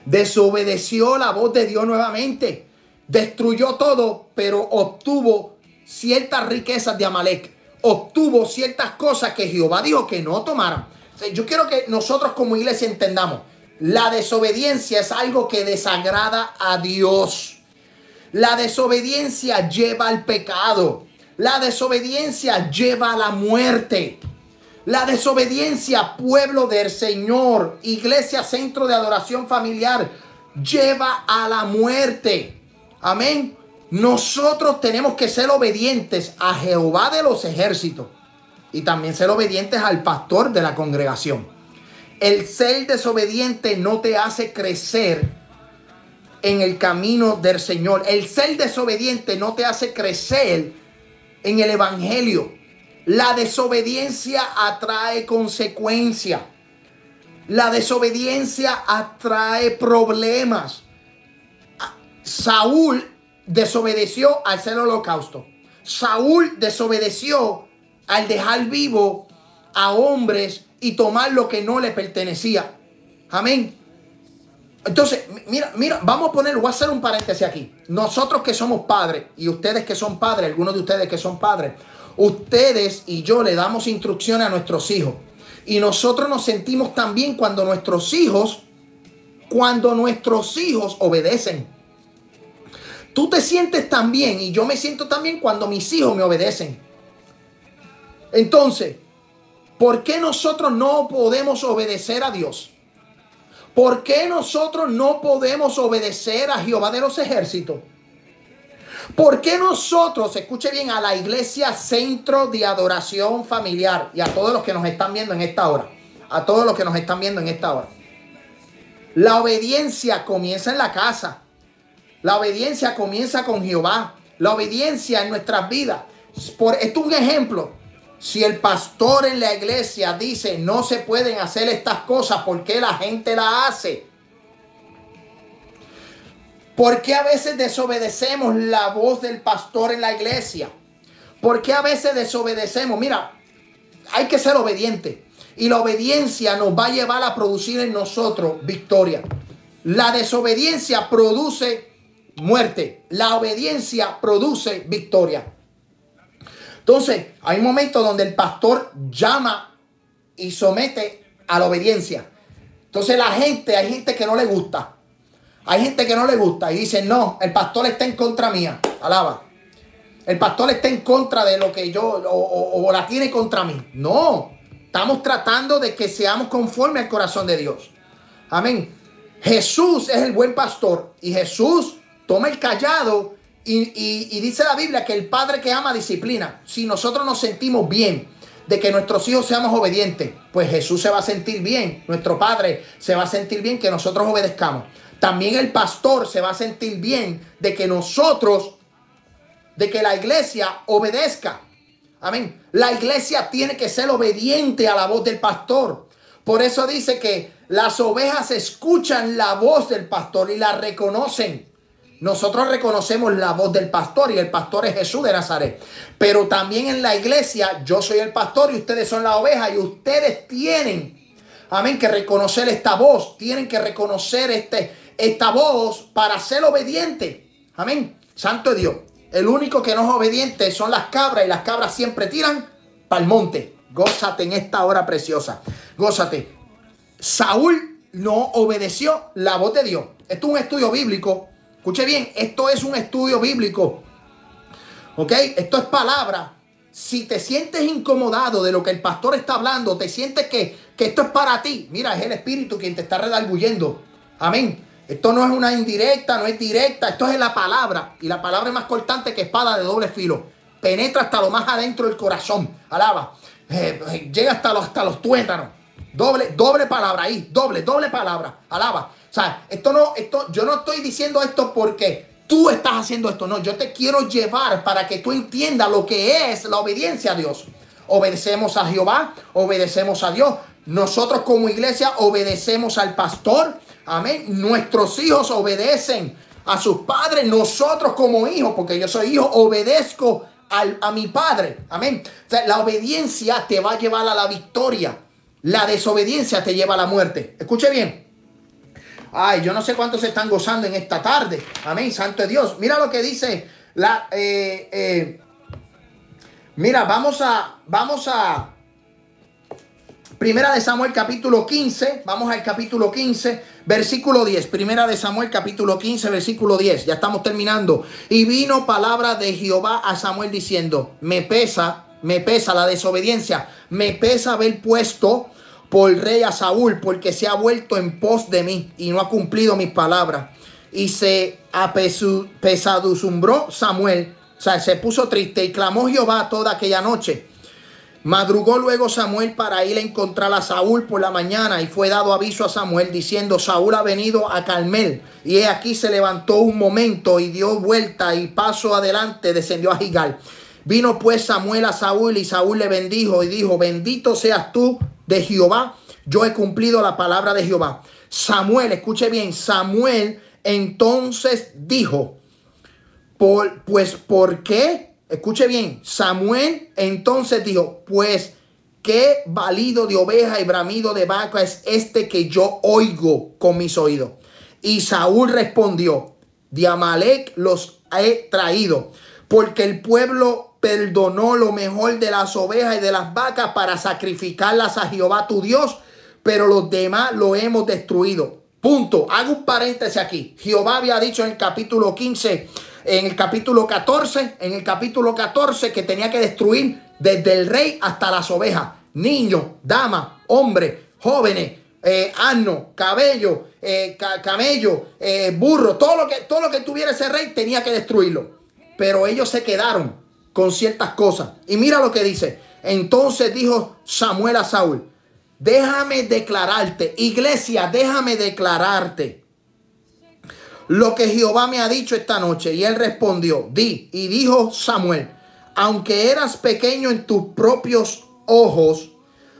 Desobedeció la voz de Dios nuevamente. Destruyó todo, pero obtuvo ciertas riquezas de Amalek, obtuvo ciertas cosas que Jehová dijo que no tomaran. yo quiero que nosotros como iglesia entendamos, la desobediencia es algo que desagrada a Dios. La desobediencia lleva al pecado. La desobediencia lleva a la muerte. La desobediencia, pueblo del Señor, iglesia, centro de adoración familiar, lleva a la muerte. Amén. Nosotros tenemos que ser obedientes a Jehová de los ejércitos y también ser obedientes al pastor de la congregación. El ser desobediente no te hace crecer en el camino del Señor. El ser desobediente no te hace crecer en el Evangelio. La desobediencia atrae consecuencias. La desobediencia atrae problemas. Saúl desobedeció al ser holocausto. Saúl desobedeció al dejar vivo a hombres y tomar lo que no le pertenecía. Amén. Entonces, mira, mira, vamos a poner, voy a hacer un paréntesis aquí. Nosotros que somos padres y ustedes que son padres, algunos de ustedes que son padres, ustedes y yo le damos instrucciones a nuestros hijos. Y nosotros nos sentimos también cuando nuestros hijos, cuando nuestros hijos obedecen. Tú te sientes tan bien y yo me siento también cuando mis hijos me obedecen. Entonces, ¿por qué nosotros no podemos obedecer a Dios? ¿Por qué nosotros no podemos obedecer a Jehová de los ejércitos? ¿Por qué nosotros, escuche bien, a la iglesia centro de adoración familiar y a todos los que nos están viendo en esta hora, a todos los que nos están viendo en esta hora, la obediencia comienza en la casa. La obediencia comienza con Jehová. La obediencia en nuestras vidas. Por, esto es un ejemplo. Si el pastor en la iglesia dice no se pueden hacer estas cosas, ¿por qué la gente la hace? ¿Por qué a veces desobedecemos la voz del pastor en la iglesia? ¿Por qué a veces desobedecemos? Mira, hay que ser obediente. Y la obediencia nos va a llevar a producir en nosotros victoria. La desobediencia produce muerte. La obediencia produce victoria. Entonces, hay un momento donde el pastor llama y somete a la obediencia. Entonces la gente, hay gente que no le gusta. Hay gente que no le gusta y dice, no, el pastor está en contra mía. Alaba. El pastor está en contra de lo que yo, o, o la tiene contra mí. No, estamos tratando de que seamos conforme al corazón de Dios. Amén. Jesús es el buen pastor y Jesús toma el callado y, dice la Biblia que el padre que ama disciplina. Si nosotros nos sentimos bien de que nuestros hijos seamos obedientes, pues Jesús se va a sentir bien, nuestro Padre se va a sentir bien que nosotros obedezcamos. También el pastor se va a sentir bien de que nosotros, de que la iglesia obedezca. Amén. La iglesia tiene que ser obediente a la voz del pastor. Por eso dice que las ovejas escuchan la voz del pastor y la reconocen. Nosotros reconocemos la voz del pastor y el pastor es Jesús de Nazaret. Pero también en la iglesia yo soy el pastor y ustedes son la oveja y ustedes tienen, amén, que reconocer esta voz. Tienen que reconocer este, esta voz para ser obediente. Amén. Santo Dios. El único que no es obediente son las cabras y las cabras siempre tiran para el monte. Gózate en esta hora preciosa. Gózate. Saúl no obedeció la voz de Dios. Esto es un estudio bíblico Escuche bien, esto es un estudio bíblico. ¿Ok? Esto es palabra. Si te sientes incomodado de lo que el pastor está hablando, te sientes que, esto es para ti, mira, es el Espíritu quien te está redarguyendo. Amén. Esto no es una indirecta, no es directa, esto es la palabra. Y la palabra es más cortante que espada de doble filo. Penetra hasta lo más adentro del corazón. Alaba. Eh, eh, llega hasta los, hasta los tuétanos. Doble, doble palabra ahí, doble, doble palabra. Alaba. Sea, esto no, esto, yo no estoy diciendo esto porque tú estás haciendo esto. No, yo te quiero llevar para que tú entiendas lo que es la obediencia a Dios. Obedecemos a Jehová, obedecemos a Dios. Nosotros como iglesia obedecemos al pastor. Amén. Nuestros hijos obedecen a sus padres. Nosotros como hijos, porque yo soy hijo, obedezco a mi padre. Amén. la obediencia te va a llevar a la victoria. La desobediencia te lleva a la muerte. Escuche bien. Ay, yo no sé cuántos se están gozando en esta tarde. Amén, santo de Dios. Mira lo que dice la... Eh, eh, mira, vamos a... Vamos a... Primera de Samuel capítulo 15. Vamos al capítulo 15, versículo 10. Primera de Samuel capítulo 15, versículo 10. Ya estamos terminando. Y vino palabra de Jehová a Samuel diciendo, me pesa, me pesa la desobediencia, me pesa haber puesto por rey a Saúl, porque se ha vuelto en pos de mí y no ha cumplido mis palabras. Y se apesadumbró Samuel, o sea, se puso triste y clamó Jehová toda aquella noche. Madrugó luego Samuel para ir a encontrar a Saúl por la mañana y fue dado aviso a Samuel diciendo, Saúl ha venido a Carmel. Y he aquí se levantó un momento y dio vuelta y paso adelante, descendió a Gigal. Vino pues Samuel a Saúl y Saúl le bendijo y dijo, bendito seas tú de Jehová, yo he cumplido la palabra de Jehová. Samuel, escuche bien, Samuel entonces dijo, por, pues, ¿por qué? Escuche bien, Samuel entonces dijo, pues, ¿qué valido de oveja y bramido de vaca es este que yo oigo con mis oídos? Y Saúl respondió, de Amalek los he traído, porque el pueblo perdonó lo mejor de las ovejas y de las vacas para sacrificarlas a Jehová tu Dios, pero los demás lo hemos destruido. Punto. Hago un paréntesis aquí. Jehová había dicho en el capítulo 15, en el capítulo 14, en el capítulo 14 que tenía que destruir desde el rey hasta las ovejas. Niños, damas, hombres, jóvenes, eh, asno, cabello, eh, camello, eh, burro, todo lo, que, todo lo que tuviera ese rey tenía que destruirlo. Pero ellos se quedaron con ciertas cosas. Y mira lo que dice. Entonces dijo Samuel a Saúl, déjame declararte, iglesia, déjame declararte lo que Jehová me ha dicho esta noche. Y él respondió, di, y dijo Samuel, aunque eras pequeño en tus propios ojos,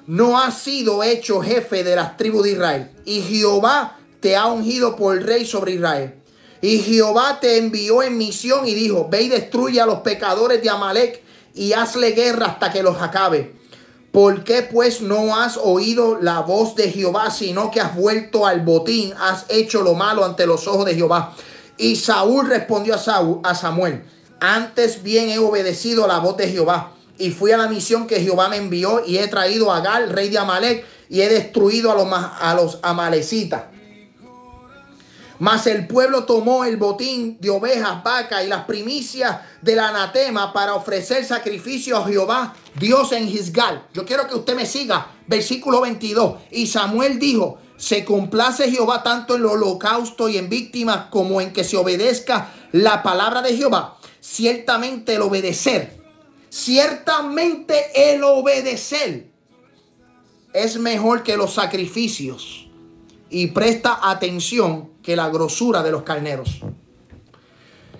no has sido hecho jefe de las tribus de Israel. Y Jehová te ha ungido por rey sobre Israel. Y Jehová te envió en misión y dijo, ve y destruye a los pecadores de Amalek y hazle guerra hasta que los acabe. ¿Por qué pues no has oído la voz de Jehová, sino que has vuelto al botín, has hecho lo malo ante los ojos de Jehová? Y Saúl respondió a, Saúl, a Samuel, antes bien he obedecido la voz de Jehová y fui a la misión que Jehová me envió y he traído a Gal, rey de Amalek, y he destruido a los, a los amalecitas. Mas el pueblo tomó el botín de ovejas, vacas y las primicias del anatema para ofrecer sacrificio a Jehová, Dios en Gisgal. Yo quiero que usted me siga. Versículo 22. Y Samuel dijo, se complace Jehová tanto en el holocausto y en víctimas como en que se obedezca la palabra de Jehová. Ciertamente el obedecer, ciertamente el obedecer es mejor que los sacrificios. Y presta atención que la grosura de los carneros.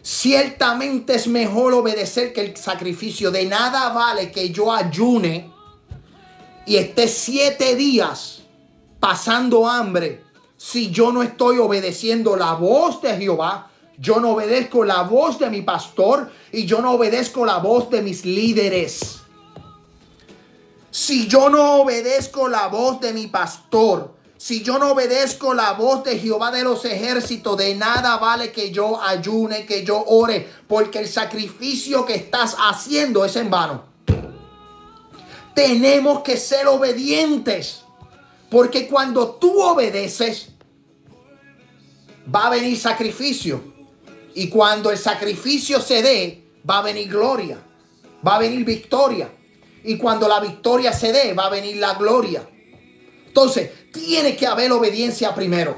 Ciertamente es mejor obedecer que el sacrificio. De nada vale que yo ayune y esté siete días pasando hambre si yo no estoy obedeciendo la voz de Jehová. Yo no obedezco la voz de mi pastor y yo no obedezco la voz de mis líderes. Si yo no obedezco la voz de mi pastor, si yo no obedezco la voz de Jehová de los ejércitos, de nada vale que yo ayune, que yo ore, porque el sacrificio que estás haciendo es en vano. Tenemos que ser obedientes, porque cuando tú obedeces, va a venir sacrificio. Y cuando el sacrificio se dé, va a venir gloria, va a venir victoria. Y cuando la victoria se dé, va a venir la gloria. Entonces, tiene que haber obediencia primero.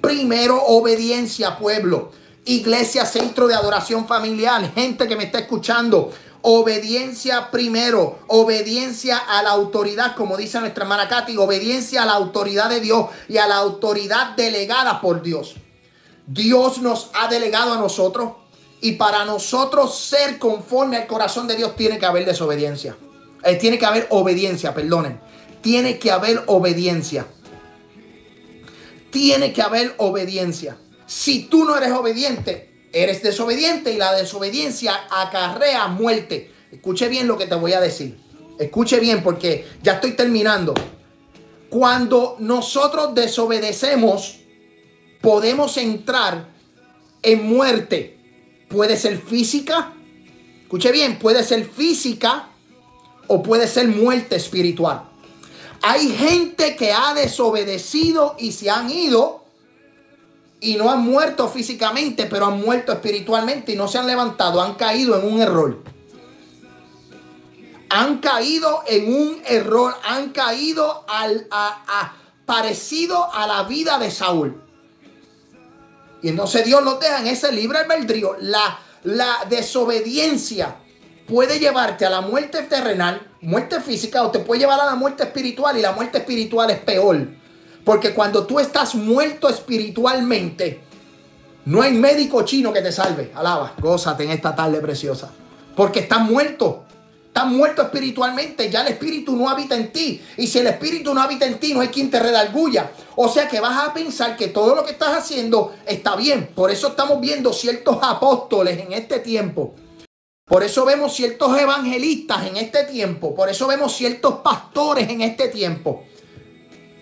Primero obediencia, pueblo. Iglesia, centro de adoración familiar, gente que me está escuchando. Obediencia primero, obediencia a la autoridad, como dice nuestra hermana Katy, obediencia a la autoridad de Dios y a la autoridad delegada por Dios. Dios nos ha delegado a nosotros Y para nosotros ser conforme al corazón de Dios tiene que haber desobediencia. Eh, tiene que haber obediencia, perdonen. Tiene que haber obediencia. Tiene que haber obediencia. Si tú no eres obediente, eres desobediente y la desobediencia acarrea muerte. Escuche bien lo que te voy a decir. Escuche bien porque ya estoy terminando. Cuando nosotros desobedecemos, podemos entrar en muerte. Puede ser física, escuche bien, puede ser física o puede ser muerte espiritual. Hay gente que ha desobedecido y se han ido y no han muerto físicamente, pero han muerto espiritualmente y no se han levantado, han caído en un error. Han caído en un error, han caído al, a, parecido a la vida de Saúl. Y entonces Dios los deja en ese libre albedrío. La, la desobediencia puede llevarte a la muerte terrenal, muerte física, o te puede llevar a la muerte espiritual. Y la muerte espiritual es peor. Porque cuando tú estás muerto espiritualmente, no hay médico chino que te salve. Alaba, gózate en esta tarde preciosa. Porque estás muerto. Estás muerto espiritualmente, ya el espíritu no habita en ti. Y si el espíritu no habita en ti, no hay quien te redarguya. O sea que vas a pensar que todo lo que estás haciendo está bien. Por eso estamos viendo ciertos apóstoles en este tiempo. Por eso vemos ciertos evangelistas en este tiempo. Por eso vemos ciertos pastores en este tiempo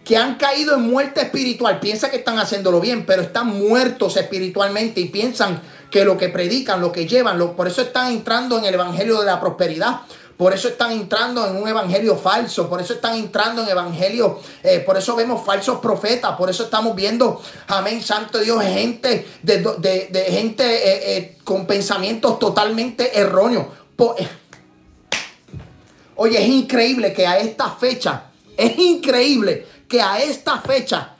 que han caído en muerte espiritual. Piensa que están haciéndolo bien, pero están muertos espiritualmente y piensan que lo que predican, lo que llevan, por eso están entrando en el evangelio de la prosperidad. Por eso están entrando en un evangelio falso, por eso están entrando en evangelio, eh, por eso vemos falsos profetas, por eso estamos viendo, amén, santo Dios, gente de, gente eh, eh, con pensamientos totalmente erróneos. oye, es increíble que a esta fecha, es increíble que a esta fecha,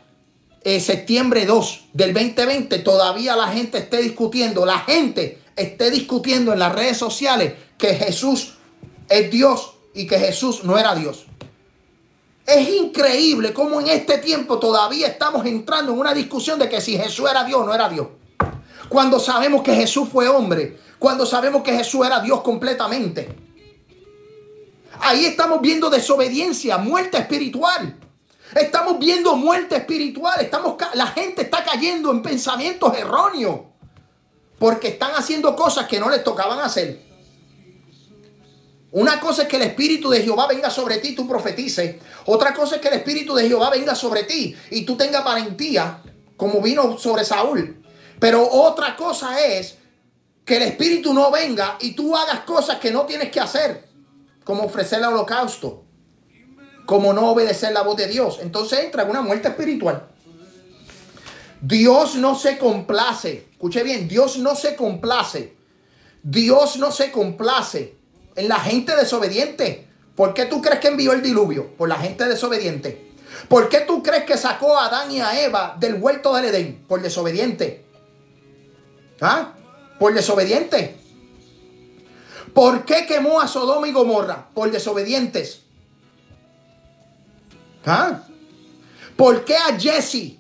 septiembre 2 del 2020, todavía la gente esté discutiendo, la gente esté discutiendo en las redes sociales que Jesús es Dios y que Jesús no era Dios. Es increíble cómo en este tiempo todavía estamos entrando en una discusión de que si Jesús era Dios o no era Dios. Cuando sabemos que Jesús fue hombre, cuando sabemos que Jesús era Dios completamente. Ahí estamos viendo desobediencia, muerte espiritual. Estamos viendo muerte espiritual. Estamos, la gente está cayendo en pensamientos erróneos. Porque están haciendo cosas que no les tocaban hacer. Una cosa es que el Espíritu de Jehová venga sobre ti y tú profetices. Otra cosa es que el Espíritu de Jehová venga sobre ti y tú tengas valentía, como vino sobre Saúl. Pero otra cosa es que el Espíritu no venga y tú hagas cosas que no tienes que hacer, como ofrecer el holocausto, como no obedecer la voz de Dios. Entonces entra en una muerte espiritual. Dios no se complace. Escuche bien, Dios no se complace. Dios no se complace en la gente desobediente. ¿Por qué tú crees que envió el diluvio? Por la gente desobediente. ¿Por qué tú crees que sacó a Adán y a Eva del huerto del Edén? Por desobediente. ¿Ah? Por desobediente. ¿Por qué quemó a Sodoma y Gomorra? Por desobedientes. ¿Ah? ¿Por qué a Jesse,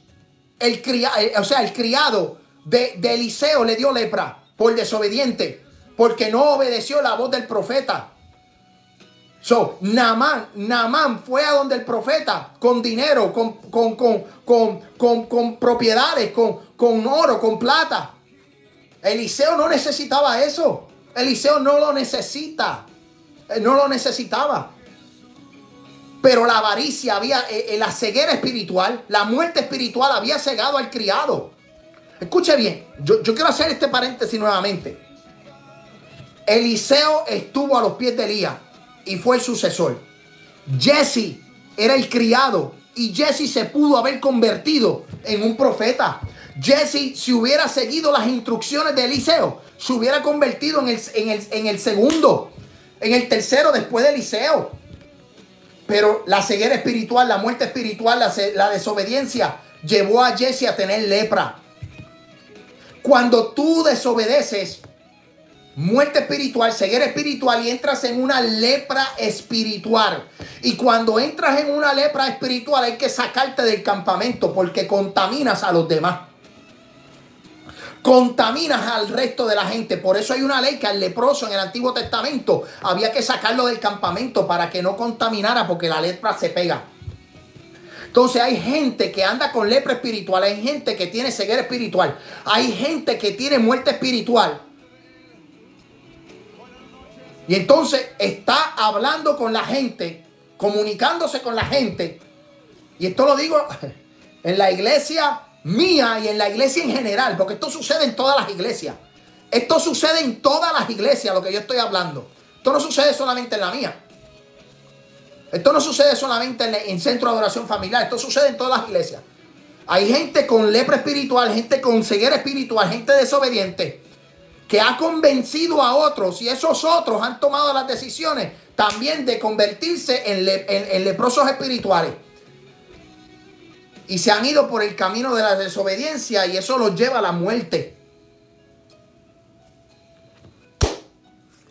el criado, o sea, el criado de, de Eliseo le dio lepra? Por desobediente porque no obedeció la voz del profeta. So, Namán, fue a donde el profeta con dinero, con, con, con, con propiedades, con, oro, con plata. Eliseo no necesitaba eso. Eliseo no lo necesita. No lo necesitaba. Pero la avaricia había, eh, eh, la ceguera espiritual, la muerte espiritual había cegado al criado. Escuche bien, yo, yo quiero hacer este paréntesis nuevamente. Eliseo estuvo a los pies de Elías y fue el sucesor. Jesse era el criado y Jesse se pudo haber convertido en un profeta. Jesse, si hubiera seguido las instrucciones de Eliseo, se hubiera convertido en el, en el, segundo, en el tercero después de Eliseo. Pero la ceguera espiritual, la muerte espiritual, la, la desobediencia llevó a Jesse a tener lepra. Cuando tú desobedeces, muerte espiritual, ceguera espiritual y entras en una lepra espiritual. Y cuando entras en una lepra espiritual hay que sacarte del campamento porque contaminas a los demás. contaminas al resto de la gente. Por eso hay una ley que al leproso en el Antiguo Testamento había que sacarlo del campamento para que no contaminara porque la lepra se pega. Entonces hay gente que anda con lepra espiritual, hay gente que tiene ceguera espiritual, hay gente que tiene muerte espiritual. Y entonces está hablando con la gente, comunicándose con la gente. Y esto lo digo en la iglesia mía y en la iglesia en general, porque esto sucede en todas las iglesias. Esto sucede en todas las iglesias, lo que yo estoy hablando. Esto no sucede solamente en la mía. Esto no sucede solamente en, el centro de adoración familiar, esto sucede en todas las iglesias. Hay gente con lepra espiritual, gente con ceguera espiritual, gente desobediente, que ha convencido a otros y esos otros han tomado las decisiones también de convertirse en leprosos espirituales y se han ido por el camino de la desobediencia y eso los lleva a la muerte.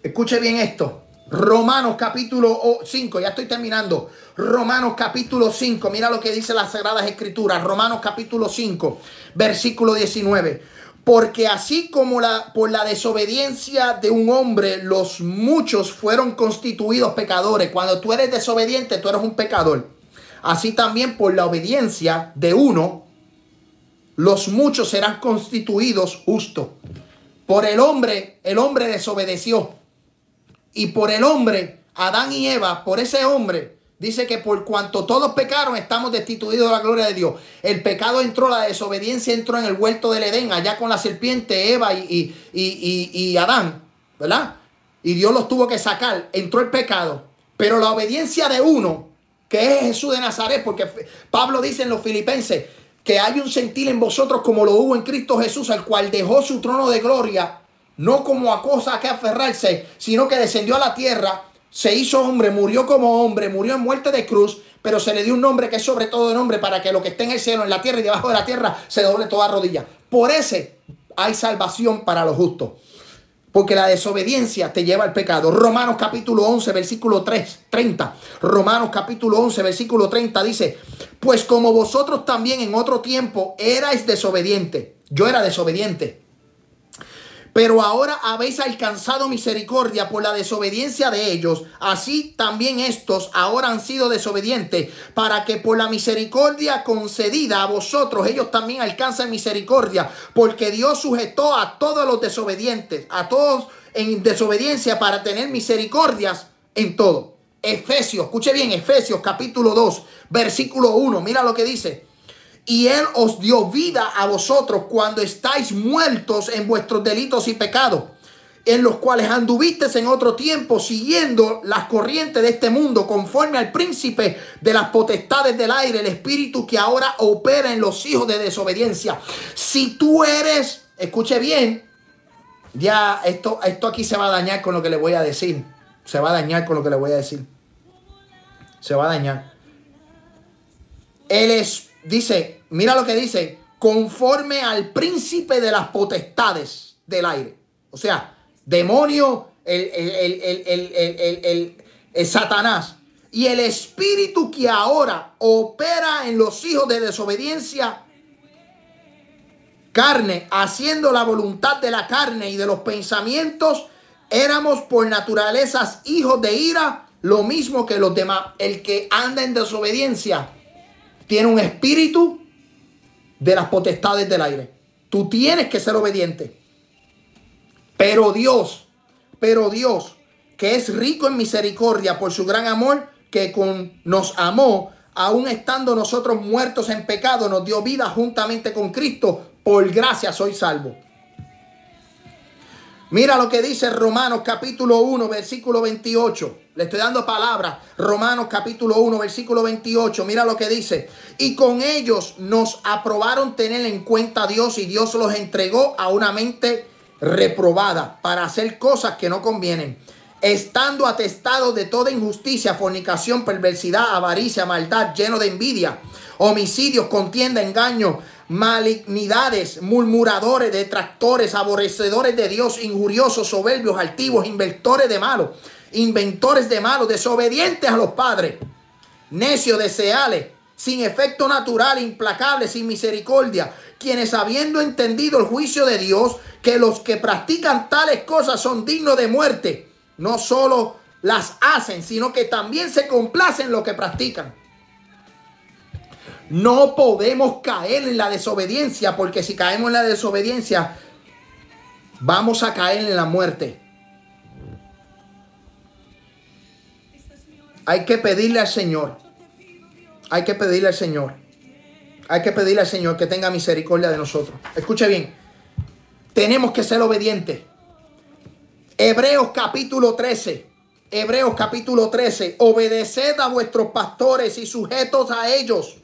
Escuche bien esto. Romanos capítulo 5, ya estoy terminando. Romanos capítulo 5, mira lo que dice las Sagradas Escrituras. Romanos capítulo 5, versículo 19. Porque así como la, por la desobediencia de un hombre los muchos fueron constituidos pecadores. Cuando tú eres desobediente, tú eres un pecador. Así también por la obediencia de uno, los muchos serán constituidos justos. Por el hombre, el hombre desobedeció. Y por el hombre, Adán y Eva, por ese hombre, dice que por cuanto todos pecaron, estamos destituidos de la gloria de Dios. El pecado entró, la desobediencia entró en el huerto del Edén, allá con la serpiente, Eva y, y, y Adán, ¿verdad? Y Dios los tuvo que sacar, entró el pecado. Pero la obediencia de uno que es Jesús de Nazaret, porque Pablo dice en los filipenses que hay un sentir en vosotros como lo hubo en Cristo Jesús, al cual dejó su trono de gloria, no como a cosa que aferrarse, sino que descendió a la tierra, se hizo hombre, murió como hombre, murió en muerte de cruz, pero se le dio un nombre que es sobre todo nombre para que lo que esté en el cielo, en la tierra y debajo de la tierra se doble toda rodilla. Por ese hay salvación para los justos porque la desobediencia te lleva al pecado. Romanos capítulo 11, versículo 3, 30. Romanos capítulo 11, versículo 30 dice, pues como vosotros también en otro tiempo erais desobedientes, yo era desobediente, pero ahora habéis alcanzado misericordia por la desobediencia de ellos, así también estos ahora han sido desobedientes, para que por la misericordia concedida a vosotros ellos también alcancen misericordia, porque Dios sujetó a todos los desobedientes, a todos en desobediencia para tener misericordias en todo. Efesios, escuche bien, Efesios capítulo 2, versículo 1, mira lo que dice y Él os dio vida a vosotros cuando estáis muertos en vuestros delitos y pecados, en los cuales anduvisteis en otro tiempo siguiendo las corrientes de este mundo, conforme al príncipe de las potestades del aire, el espíritu que ahora opera en los hijos de desobediencia. Si tú eres, escuche bien, ya esto, esto aquí se va a dañar con lo que le voy a decir. Se va a dañar con lo que le voy a decir. Se va a dañar. Él es dice, mira lo que dice, conforme al príncipe de las potestades del aire. O sea, demonio, el, el, el, Satanás. Y el espíritu que ahora opera en los hijos de desobediencia, carne, haciendo la voluntad de la carne y de los pensamientos, éramos por naturalezas hijos de ira, lo mismo que los demás. El que anda en desobediencia tiene un espíritu de las potestades del aire. Tú tienes que ser obediente. Pero Dios, pero Dios, que es rico en misericordia por su gran amor, que con, nos amó, aun estando nosotros muertos en pecado, nos dio vida juntamente con Cristo. Por gracia soy salvo. Mira lo que dice Romanos capítulo 1, versículo 28. Le estoy dando palabras. Romanos capítulo 1, versículo 28. Mira lo que dice. Y con ellos nos aprobaron tener en cuenta a Dios y Dios los entregó a una mente reprobada para hacer cosas que no convienen. Estando atestados de toda injusticia, fornicación, perversidad, avaricia, maldad, lleno de envidia, homicidios, contienda, engaño, malignidades, murmuradores, detractores, aborrecedores de Dios, injuriosos, soberbios, altivos, inversores de malos inventores de malos, desobedientes a los padres, necios, deseales, sin efecto natural, implacable, sin misericordia, quienes habiendo entendido el juicio de Dios, que los que practican tales cosas son dignos de muerte, no solo las hacen, sino que también se complacen lo que practican. No podemos caer en la desobediencia, porque si caemos en la desobediencia, vamos a caer en la muerte. Hay que pedirle al Señor. Hay que pedirle al Señor. Hay que pedirle al Señor que tenga misericordia de nosotros. Escuche bien. Tenemos que ser obedientes. Hebreos capítulo 13. Hebreos capítulo 13. Obedeced a vuestros pastores y sujetos a ellos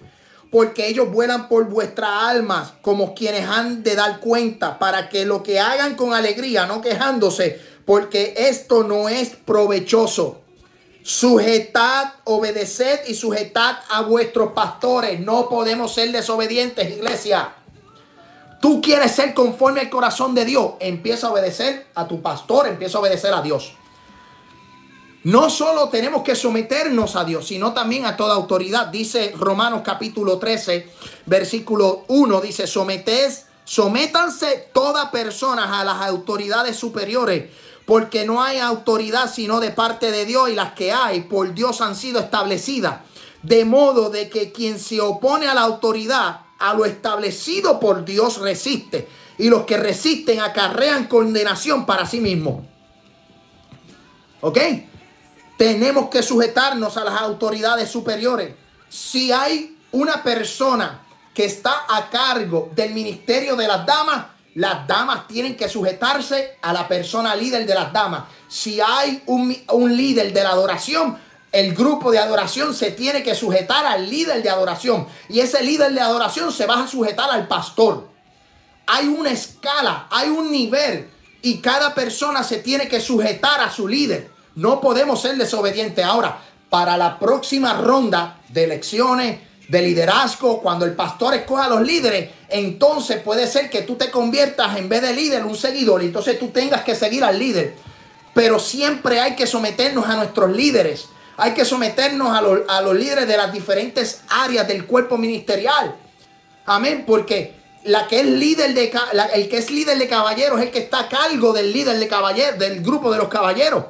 porque ellos vuelan por vuestras almas como quienes han de dar cuenta, para que lo que hagan con alegría, no quejándose, porque esto no es provechoso. Sujetad, obedeced y sujetad a vuestros pastores. No podemos ser desobedientes, iglesia. Tú quieres ser conforme al corazón de Dios. Empieza a obedecer a tu pastor, empieza a obedecer a Dios. No solo tenemos que someternos a Dios, sino también a toda autoridad. Dice Romanos capítulo 13, versículo 1, dice, sometés, sométanse todas personas a las autoridades superiores, porque no hay autoridad sino de parte de Dios y las que hay por Dios han sido establecidas. De modo de que quien se opone a la autoridad, a lo establecido por Dios resiste. Y los que resisten acarrean condenación para sí mismos. ¿Ok? Tenemos que sujetarnos a las autoridades superiores. Si hay una persona que está a cargo del ministerio de las damas, las damas tienen que sujetarse a la persona líder de las damas. Si hay un, un, líder de la adoración, el grupo de adoración se tiene que sujetar al líder de adoración. Y ese líder de adoración se va a sujetar al pastor. Hay una escala, hay un nivel. Y cada persona se tiene que sujetar a su líder. No podemos ser desobedientes. Ahora, para la próxima ronda de elecciones, de liderazgo, cuando el pastor escoja a los líderes, entonces puede ser que tú te conviertas en vez de líder un seguidor y entonces tú tengas que seguir al líder. Pero siempre hay que someternos a nuestros líderes. Hay que someternos a los, a los líderes de las diferentes áreas del cuerpo ministerial. Amén, porque la que es líder de el que es líder de caballeros es el que está a cargo del líder de caballeros, del grupo de los caballeros.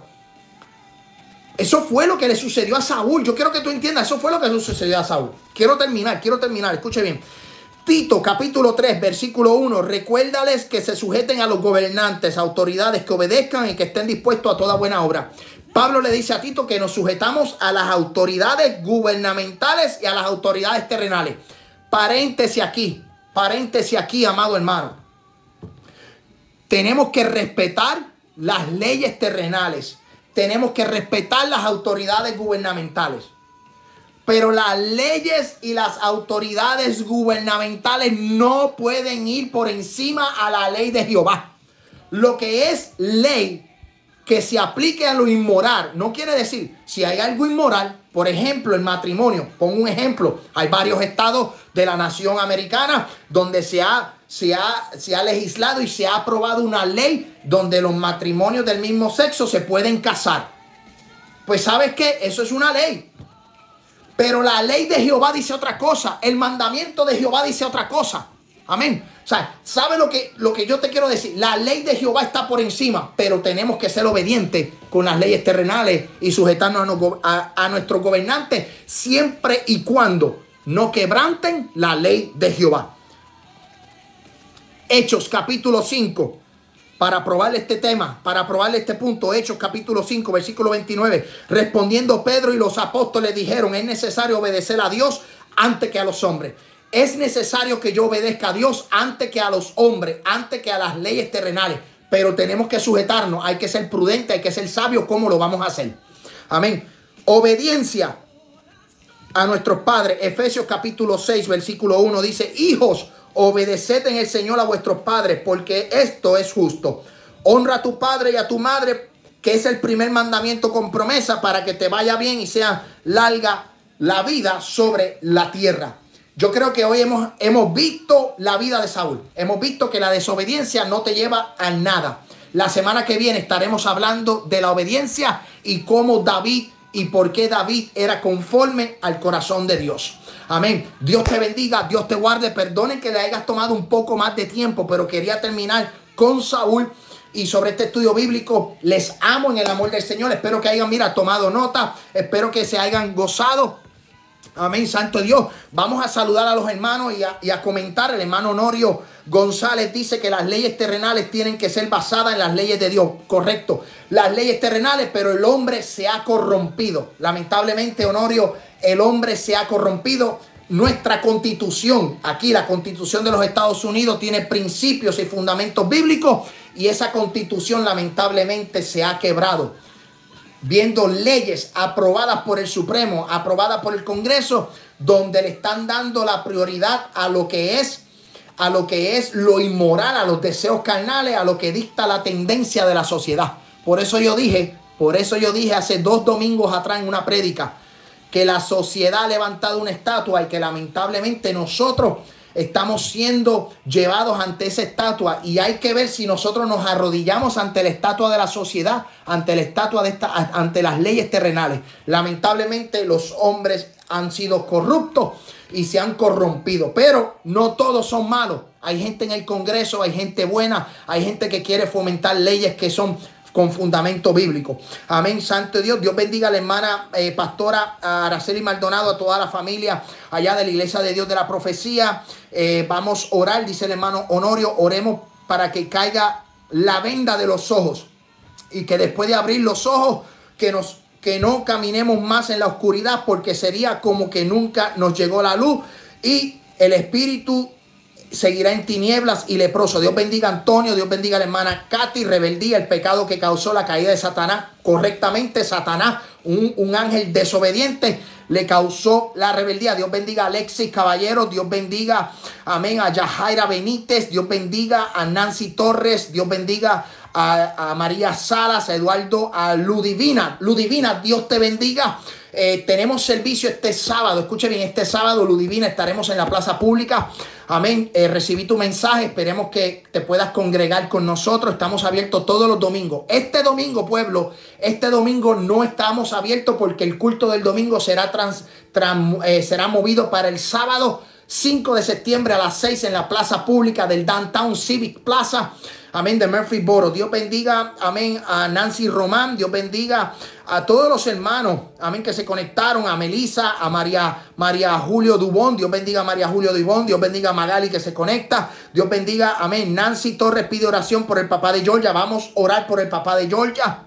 Eso fue lo que le sucedió a Saúl. Yo quiero que tú entiendas, eso fue lo que le sucedió a Saúl. Quiero terminar, quiero terminar, escuche bien. Tito capítulo 3, versículo 1, recuérdales que se sujeten a los gobernantes, autoridades, que obedezcan y que estén dispuestos a toda buena obra. Pablo le dice a Tito que nos sujetamos a las autoridades gubernamentales y a las autoridades terrenales. Paréntesis aquí, paréntesis aquí, amado hermano. Tenemos que respetar las leyes terrenales tenemos que respetar las autoridades gubernamentales. Pero las leyes y las autoridades gubernamentales no pueden ir por encima a la ley de Jehová. Lo que es ley que se aplique a lo inmoral, no quiere decir si hay algo inmoral, por ejemplo, el matrimonio. Pongo un ejemplo. Hay varios estados de la nación americana donde se ha se ha, ha legislado y se ha aprobado una ley donde los matrimonios del mismo sexo se pueden casar. Pues sabes que eso es una ley. Pero la ley de Jehová dice otra cosa. El mandamiento de Jehová dice otra cosa. Amén. O sea, ¿sabe lo que, lo que yo te quiero decir? La ley de Jehová está por encima, pero tenemos que ser obedientes con las leyes terrenales y sujetarnos a, a nuestros gobernantes siempre y cuando no quebranten la ley de Jehová. Hechos capítulo 5, para probar este tema, para probar este punto, Hechos capítulo 5, versículo 29, respondiendo Pedro y los apóstoles dijeron, es necesario obedecer a Dios antes que a los hombres. Es necesario que yo obedezca a Dios antes que a los hombres, antes que a las leyes terrenales. Pero tenemos que sujetarnos, hay que ser prudente, hay que ser sabio. ¿Cómo lo vamos a hacer? Amén. Obediencia a nuestros padres. Efesios capítulo 6, versículo 1 dice, hijos, Obedeced en el Señor a vuestros padres, porque esto es justo. Honra a tu padre y a tu madre, que es el primer mandamiento con promesa para que te vaya bien y sea larga la vida sobre la tierra. Yo creo que hoy hemos, hemos visto la vida de Saúl. Hemos visto que la desobediencia no te lleva a nada. La semana que viene estaremos hablando de la obediencia y cómo David y por qué David era conforme al corazón de Dios. Amén. Dios te bendiga, Dios te guarde. Perdonen que le hayas tomado un poco más de tiempo, pero quería terminar con Saúl y sobre este estudio bíblico. Les amo en el amor del Señor. Espero que hayan, mira, tomado nota. Espero que se hayan gozado. Amén, Santo Dios. Vamos a saludar a los hermanos y a, comentar. El hermano Honorio González dice que las leyes terrenales tienen que ser basadas en las leyes de Dios. Correcto. Las leyes terrenales, pero el hombre se ha corrompido. Lamentablemente, Honorio, el hombre se ha corrompido. Nuestra constitución, aquí la constitución de los Estados Unidos, tiene principios y fundamentos bíblicos y esa constitución lamentablemente se ha quebrado viendo leyes aprobadas por el Supremo, aprobadas por el Congreso, donde le están dando la prioridad a lo que es a lo que es lo inmoral, a los deseos carnales, a lo que dicta la tendencia de la sociedad. Por eso yo dije, por eso yo dije hace dos domingos atrás en una prédica que la sociedad ha levantado una estatua y que lamentablemente nosotros estamos siendo llevados ante esa estatua y hay que ver si nosotros nos arrodillamos ante la estatua de la sociedad, ante la estatua de esta, ante las leyes terrenales. Lamentablemente los hombres han sido corruptos y se han corrompido, pero no todos son malos. Hay gente en el Congreso, hay gente buena, hay gente que quiere fomentar leyes que son con fundamento bíblico. Amén, Santo Dios. Dios bendiga a la hermana eh, pastora Araceli Maldonado, a toda la familia allá de la iglesia de Dios de la profecía. Eh, vamos a orar, dice el hermano Honorio, oremos para que caiga la venda de los ojos y que después de abrir los ojos, que nos que no caminemos más en la oscuridad porque sería como que nunca nos llegó la luz y el espíritu seguirá en tinieblas y leproso. Dios bendiga a Antonio, Dios bendiga a la hermana Katy, rebeldía, el pecado que causó la caída de Satanás. Correctamente, Satanás, un, un ángel desobediente, le causó la rebeldía. Dios bendiga a Alexis Caballero, Dios bendiga, amén, a Yajaira Benítez, Dios bendiga a Nancy Torres, Dios bendiga a, a María Salas, a Eduardo, a Ludivina. Ludivina, Dios te bendiga. Eh, tenemos servicio este sábado. Escuche bien, este sábado, Ludivina, estaremos en la plaza pública. Amén. Eh, recibí tu mensaje. Esperemos que te puedas congregar con nosotros. Estamos abiertos todos los domingos. Este domingo, pueblo, este domingo no estamos abiertos porque el culto del domingo será, trans, eh, será movido para el sábado 5 de septiembre a las 6 en la plaza pública del Downtown Civic Plaza. Amén, de Murphyboro. Dios bendiga, amén, a Nancy Román. Dios bendiga a todos los hermanos, amén, que se conectaron, a Melissa, a María, María Julio Dubón. Dios bendiga a María Julio Dubón. Dios bendiga a Magali que se conecta. Dios bendiga, amén. Nancy Torres pide oración por el papá de Georgia. Vamos a orar por el papá de Georgia.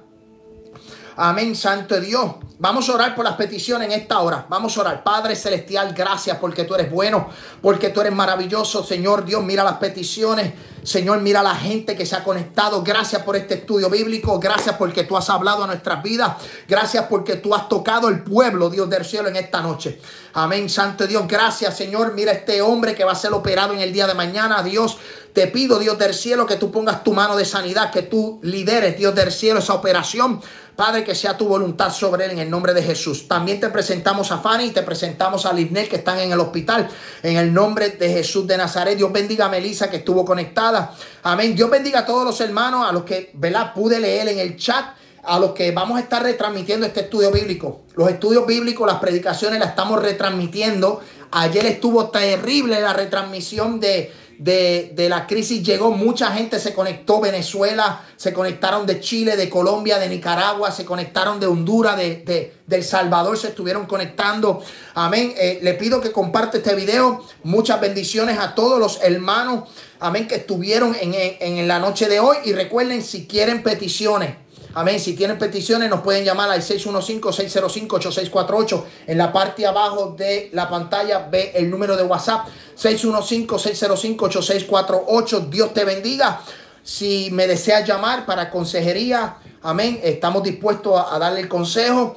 Amén, Santo Dios. Vamos a orar por las peticiones en esta hora. Vamos a orar. Padre Celestial, gracias porque tú eres bueno, porque tú eres maravilloso. Señor Dios, mira las peticiones. Señor, mira la gente que se ha conectado. Gracias por este estudio bíblico. Gracias porque tú has hablado a nuestras vidas. Gracias porque tú has tocado el pueblo, Dios del cielo, en esta noche. Amén, Santo Dios. Gracias, Señor. Mira este hombre que va a ser operado en el día de mañana. Dios, te pido, Dios del cielo, que tú pongas tu mano de sanidad, que tú lideres, Dios del cielo, esa operación. Padre, que sea tu voluntad sobre él en el nombre de Jesús. También te presentamos a Fanny y te presentamos a Lisnel que están en el hospital. En el nombre de Jesús de Nazaret. Dios bendiga a Melissa que estuvo conectada. Amén. Dios bendiga a todos los hermanos, a los que, ¿verdad? Pude leer en el chat a los que vamos a estar retransmitiendo este estudio bíblico. Los estudios bíblicos, las predicaciones las estamos retransmitiendo. Ayer estuvo terrible la retransmisión de de, la crisis llegó, mucha gente se conectó, Venezuela, se conectaron de Chile, de Colombia, de Nicaragua, se conectaron de Honduras, de, de, El Salvador, se estuvieron conectando. Amén. Eh, le pido que comparte este video. Muchas bendiciones a todos los hermanos, amén, que estuvieron en, en la noche de hoy. Y recuerden, si quieren peticiones, Amén. Si tienen peticiones, nos pueden llamar al 615-605-8648. En la parte abajo de la pantalla ve el número de WhatsApp. 615-605-8648. Dios te bendiga. Si me deseas llamar para consejería, amén. Estamos dispuestos a, darle el consejo.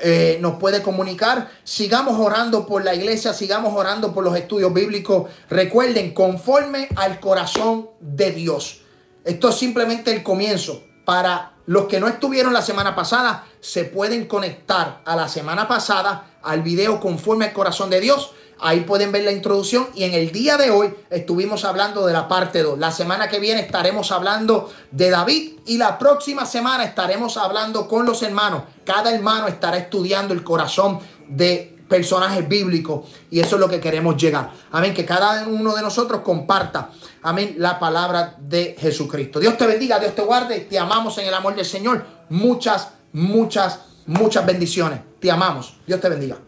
Eh, nos puede comunicar. Sigamos orando por la iglesia, sigamos orando por los estudios bíblicos. Recuerden, conforme al corazón de Dios. Esto es simplemente el comienzo para los que no estuvieron la semana pasada se pueden conectar a la semana pasada al video conforme al corazón de Dios. Ahí pueden ver la introducción y en el día de hoy estuvimos hablando de la parte 2. La semana que viene estaremos hablando de David y la próxima semana estaremos hablando con los hermanos. Cada hermano estará estudiando el corazón de personajes bíblicos y eso es lo que queremos llegar. Amén, que cada uno de nosotros comparta, amén, la palabra de Jesucristo. Dios te bendiga, Dios te guarde, te amamos en el amor del Señor. Muchas, muchas, muchas bendiciones. Te amamos. Dios te bendiga.